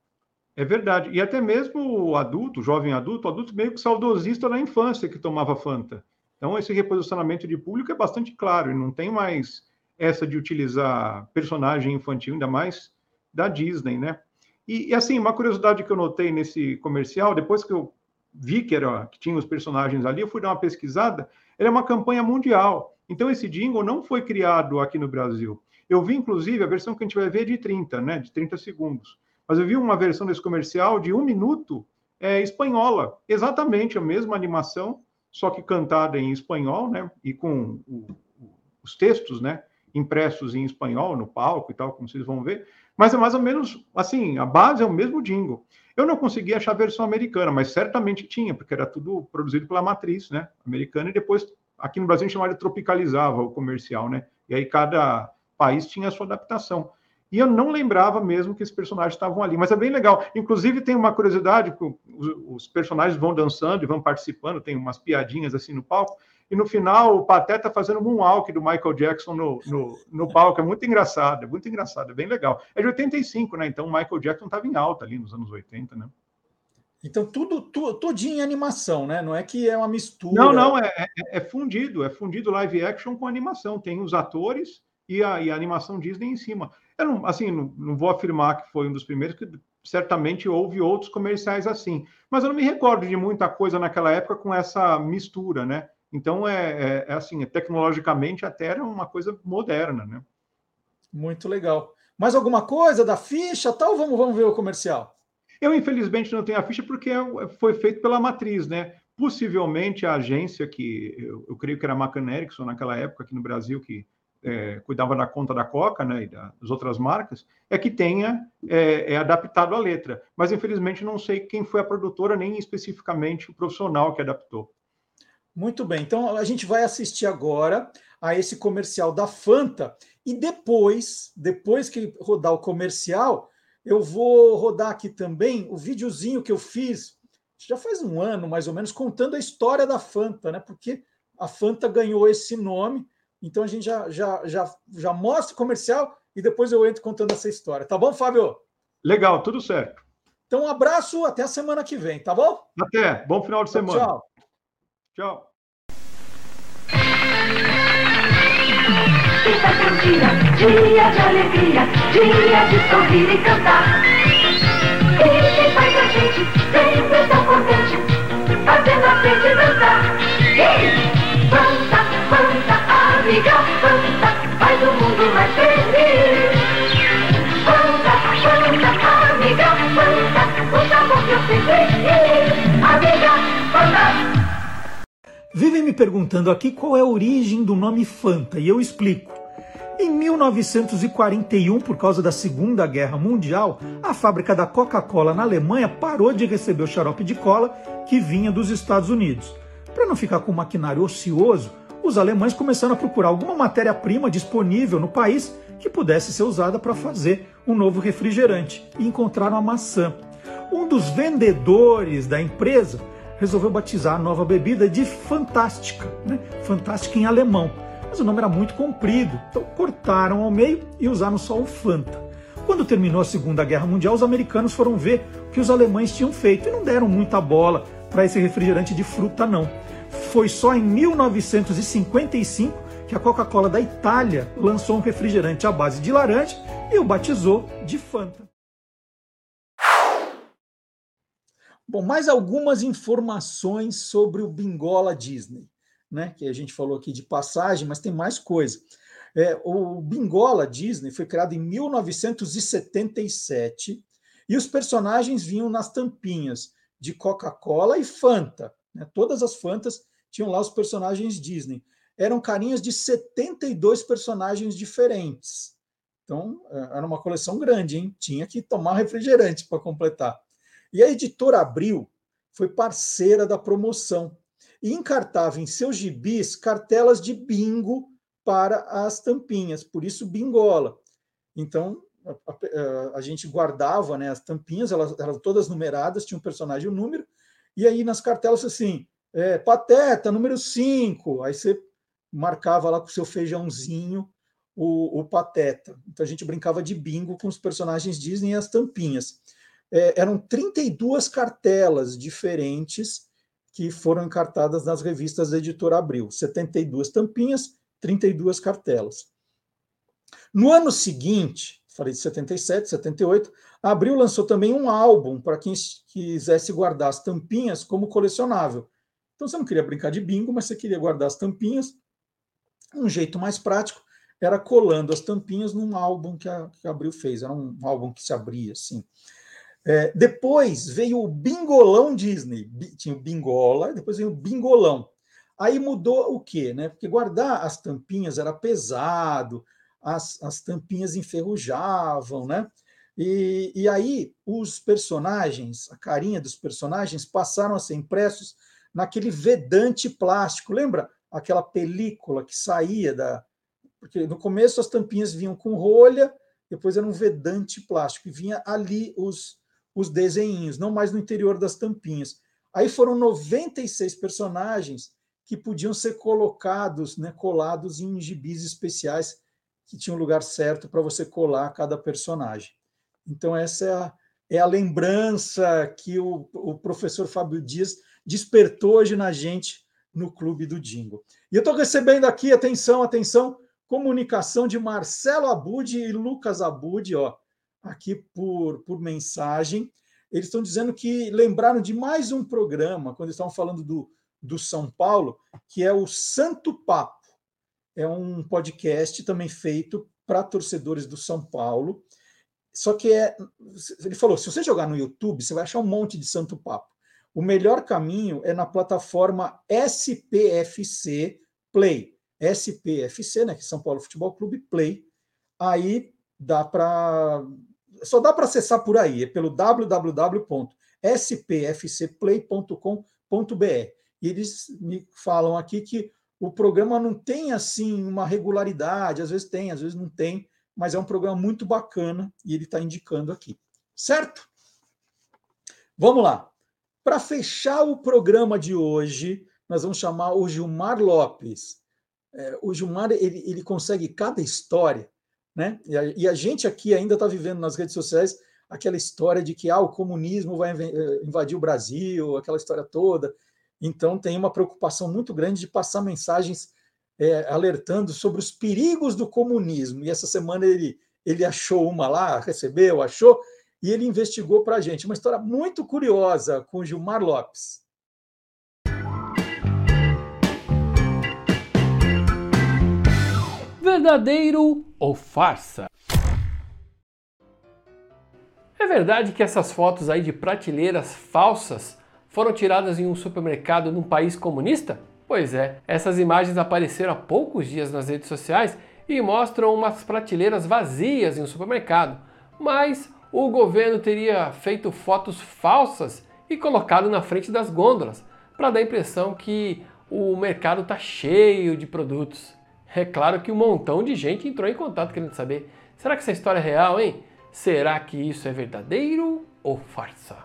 É verdade. E até mesmo o adulto, jovem adulto, o adulto meio que saudosista da infância que tomava Fanta. Então, esse reposicionamento de público é bastante claro, e não tem mais essa de utilizar personagem infantil, ainda mais da Disney, né? E, e, assim, uma curiosidade que eu notei nesse comercial, depois que eu vi que, era, que tinha os personagens ali, eu fui dar uma pesquisada, ele é uma campanha mundial. Então, esse jingle não foi criado aqui no Brasil. Eu vi, inclusive, a versão que a gente vai ver é de 30, né? De 30 segundos. Mas eu vi uma versão desse comercial de um minuto é, espanhola. Exatamente a mesma animação, só que cantada em espanhol, né? E com o, os textos, né? Impressos em espanhol no palco e tal, como vocês vão ver. Mas é mais ou menos assim, a base é o mesmo jingle. Eu não consegui achar a versão americana, mas certamente tinha, porque era tudo produzido pela matriz, né? Americana, e depois aqui no Brasil a gente chamava de tropicalizava o comercial, né? E aí cada país tinha a sua adaptação. E eu não lembrava mesmo que esses personagens estavam ali, mas é bem legal. Inclusive, tem uma curiosidade: os personagens vão dançando e vão participando, tem umas piadinhas assim no palco, e no final o Pateta fazendo um moonwalk do Michael Jackson no, no, no palco. É muito engraçado, é muito engraçado, é bem legal. É de 85, né? Então o Michael Jackson estava em alta ali nos anos 80, né? Então, tudo, tudo todinho em animação, né? Não é que é uma mistura. Não, não, é, é, é, fundido, é fundido live action com animação. Tem os atores e a, e a animação Disney em cima. Eu não, assim, não, não vou afirmar que foi um dos primeiros, que certamente houve outros comerciais assim. Mas eu não me recordo de muita coisa naquela época com essa mistura, né? Então, é, é, é assim, tecnologicamente até era uma coisa moderna, né? Muito legal. Mais alguma coisa da ficha tal? Vamos, vamos ver o comercial. Eu, infelizmente, não tenho a ficha porque foi feito pela matriz, né? Possivelmente a agência que eu, eu creio que era a Macan Erickson naquela época aqui no Brasil, que é, cuidava da conta da Coca né, e das outras marcas, é que tenha é, é, adaptado a letra. Mas, infelizmente, não sei quem foi a produtora, nem especificamente o profissional que adaptou. Muito bem, então a gente vai assistir agora a esse comercial da Fanta e depois, depois que rodar o comercial, eu vou rodar aqui também o videozinho que eu fiz já faz um ano mais ou menos contando a história da Fanta, né? Porque a Fanta ganhou esse nome, então a gente já já já, já mostra o comercial e depois eu entro contando essa história, tá bom, Fábio? Legal, tudo certo. Então um abraço, até a semana que vem, tá bom? Até, bom final de semana. Tchau. Tchau. Dia, dia de alegria, dia de sorrir e cantar. E quem faz a gente sempre tão contente, fazendo a gente dançar. E canta, amiga, canta, faz o mundo mais feliz. Canta, canta, amiga, canta, o sabor que eu sempre. Amiga, canta. Vivem me perguntando aqui qual é a origem do nome Fanta, e eu explico. Em 1941, por causa da Segunda Guerra Mundial, a fábrica da Coca-Cola na Alemanha parou de receber o xarope de cola que vinha dos Estados Unidos. Para não ficar com o maquinário ocioso, os alemães começaram a procurar alguma matéria-prima disponível no país que pudesse ser usada para fazer um novo refrigerante e encontraram a maçã. Um dos vendedores da empresa resolveu batizar a nova bebida de Fantástica, né? Fantástica em alemão. Mas o nome era muito comprido, então cortaram ao meio e usaram só o Fanta. Quando terminou a Segunda Guerra Mundial, os americanos foram ver o que os alemães tinham feito e não deram muita bola para esse refrigerante de fruta, não. Foi só em 1955 que a Coca-Cola da Itália lançou um refrigerante à base de laranja e o batizou de Fanta. Bom, mais algumas informações sobre o Bingola Disney, né? Que a gente falou aqui de passagem, mas tem mais coisa. É, o Bingola Disney foi criado em 1977 e os personagens vinham nas tampinhas de Coca-Cola e Fanta. Né? Todas as Fantas tinham lá os personagens Disney. Eram carinhas de 72 personagens diferentes. Então, é, era uma coleção grande, hein? Tinha que tomar refrigerante para completar. E a editora Abril foi parceira da promoção e encartava em seus gibis cartelas de bingo para as tampinhas, por isso bingola. Então, a, a, a gente guardava né, as tampinhas, elas eram todas numeradas, tinha um personagem e um número, e aí nas cartelas assim, é, Pateta, número 5, aí você marcava lá com o seu feijãozinho o, o, Pateta. Então a gente brincava de bingo com os personagens Disney e as tampinhas. É, eram 32 cartelas diferentes que foram encartadas nas revistas da editora Abril. 72 tampinhas, 32 cartelas. No ano seguinte, falei de 77, 78, a Abril lançou também um álbum para quem quisesse guardar as tampinhas como colecionável. Então você não queria brincar de bingo, mas você queria guardar as tampinhas. Um jeito mais prático era colando as tampinhas num álbum que a, que a Abril fez. Era um álbum que se abria assim. É, depois veio o Bingolão Disney. Tinha o Bingola, depois veio o Bingolão. Aí mudou o quê? Né? Porque guardar as tampinhas era pesado, as, as tampinhas enferrujavam, né? E, e aí os personagens, a carinha dos personagens passaram a ser impressos naquele vedante plástico. Lembra aquela película que saía da. Porque no começo as tampinhas vinham com rolha, depois era um vedante plástico, e vinha ali os, os desenhinhos, não mais no interior das tampinhas. Aí foram 96 personagens que podiam ser colocados, né, colados em gibis especiais que tinham um lugar certo para você colar cada personagem. Então, essa é a, é a lembrança que o, o professor Fábio Dias despertou hoje na gente no Clube do Dingo. E eu estou recebendo aqui, atenção, atenção, comunicação de Marcelo Abud e Lucas Abud, ó, aqui por, por mensagem. Eles estão dizendo que lembraram de mais um programa, quando estavam falando do, do São Paulo, que é o Santo Papo. É um podcast também feito para torcedores do São Paulo. Só que é. Ele falou: se você jogar no YouTube, você vai achar um monte de Santo Papo. O melhor caminho é na plataforma SPFC Play. SPFC, né, que é São Paulo Futebol Clube Play. Aí dá para só dá para acessar por aí, é pelo www.spfcplay.com.br. E eles me falam aqui que o programa não tem assim uma regularidade, às vezes tem, às vezes não tem, mas é um programa muito bacana e ele está indicando aqui. Certo? Vamos lá. Para fechar o programa de hoje, nós vamos chamar o Gilmar Lopes. É, o Gilmar ele, ele consegue cada história né? E a, e a gente aqui ainda está vivendo nas redes sociais aquela história de que ah, o comunismo vai eh, invadir o Brasil, aquela história toda. Então, tem uma preocupação muito grande de passar mensagens é, alertando sobre os perigos do comunismo. E essa semana ele, ele achou uma lá, recebeu, achou, e ele investigou para a gente. Uma história muito curiosa com Gilmar Lopes. verdadeiro ou farsa? É verdade que essas fotos aí de prateleiras falsas foram tiradas em um supermercado num país comunista? Pois é, essas imagens apareceram há poucos dias nas redes sociais e mostram umas prateleiras vazias em um supermercado, mas o governo teria feito fotos falsas e colocado na frente das gôndolas para dar a impressão que o mercado está cheio de produtos. É claro que um montão de gente entrou em contato querendo saber: será que essa história é real, hein? Será que isso é verdadeiro ou farsa?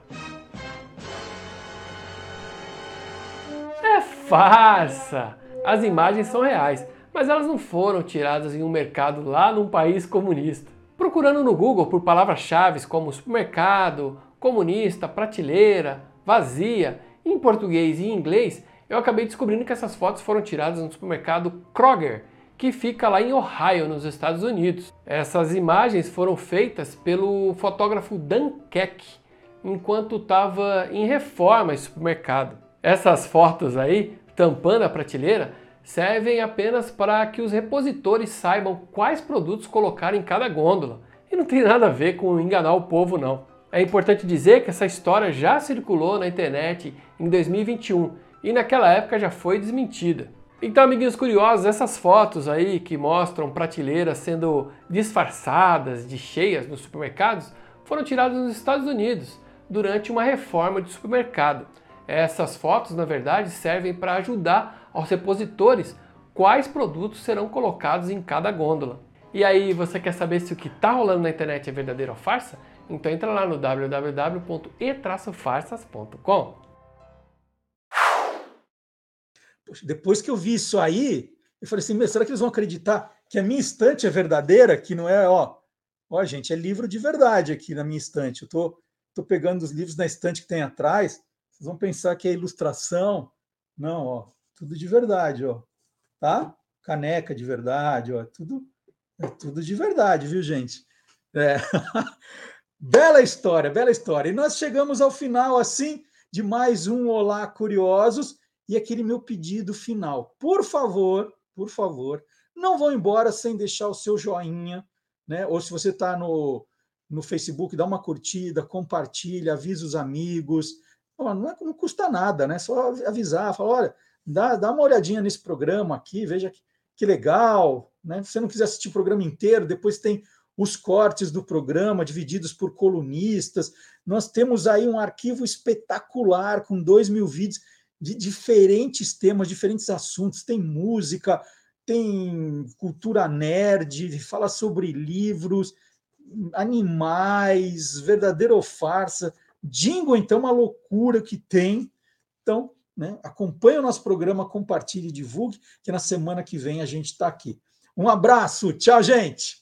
Farsa! As imagens são reais, mas elas não foram tiradas em um mercado lá num país comunista. Procurando no Google por palavras-chave como supermercado, comunista, prateleira, vazia, em português e em inglês, eu acabei descobrindo que essas fotos foram tiradas no supermercado Kroger, que fica lá em Ohio, nos Estados Unidos. Essas imagens foram feitas pelo fotógrafo Dan Keck enquanto estava em reforma esse supermercado. Essas fotos aí, tampando a prateleira, servem apenas para que os repositores saibam quais produtos colocar em cada gôndola. E não tem nada a ver com enganar o povo, não. É importante dizer que essa história já circulou na internet em 2021 e naquela época já foi desmentida. Então, amiguinhos curiosos, essas fotos aí que mostram prateleiras sendo disfarçadas de cheias nos supermercados foram tiradas nos Estados Unidos durante uma reforma de supermercado. Essas fotos, na verdade, servem para ajudar aos repositores quais produtos serão colocados em cada gôndola. E aí, você quer saber se o que está rolando na internet é verdadeiro ou farsa? Então entra lá no www.e-farsas.com. Depois que eu vi isso aí, eu falei assim, será que eles vão acreditar que a minha estante é verdadeira? Que não é, ó, ó, gente, é livro de verdade aqui na minha estante. Eu tô, tô pegando os livros na estante que tem atrás. Vocês vão pensar que é ilustração. Não, ó, tudo de verdade, ó. Tá? Caneca de verdade, ó, tudo, é tudo de verdade, viu, gente? É. bela história, bela história. E nós chegamos ao final, assim, de mais um Olá Curiosos e aquele meu pedido final. Por favor, por favor, não vão embora sem deixar o seu joinha, né? Ou se você está no, no Facebook, dá uma curtida, compartilha, avisa os amigos. Não, é, não custa nada, né? Só avisar, falar, olha, dá, dá uma olhadinha nesse programa aqui, veja que, que legal, né? Se você não quiser assistir o programa inteiro, depois tem os cortes do programa divididos por colunistas. Nós temos aí um arquivo espetacular com dois mil vídeos de diferentes temas, diferentes assuntos. Tem música, tem cultura nerd, fala sobre livros, animais, verdadeira ou farsa. Jingle, então, uma loucura que tem. Então, né, acompanhe o nosso programa, compartilhe e divulgue, que na semana que vem a gente está aqui. Um abraço, tchau, gente!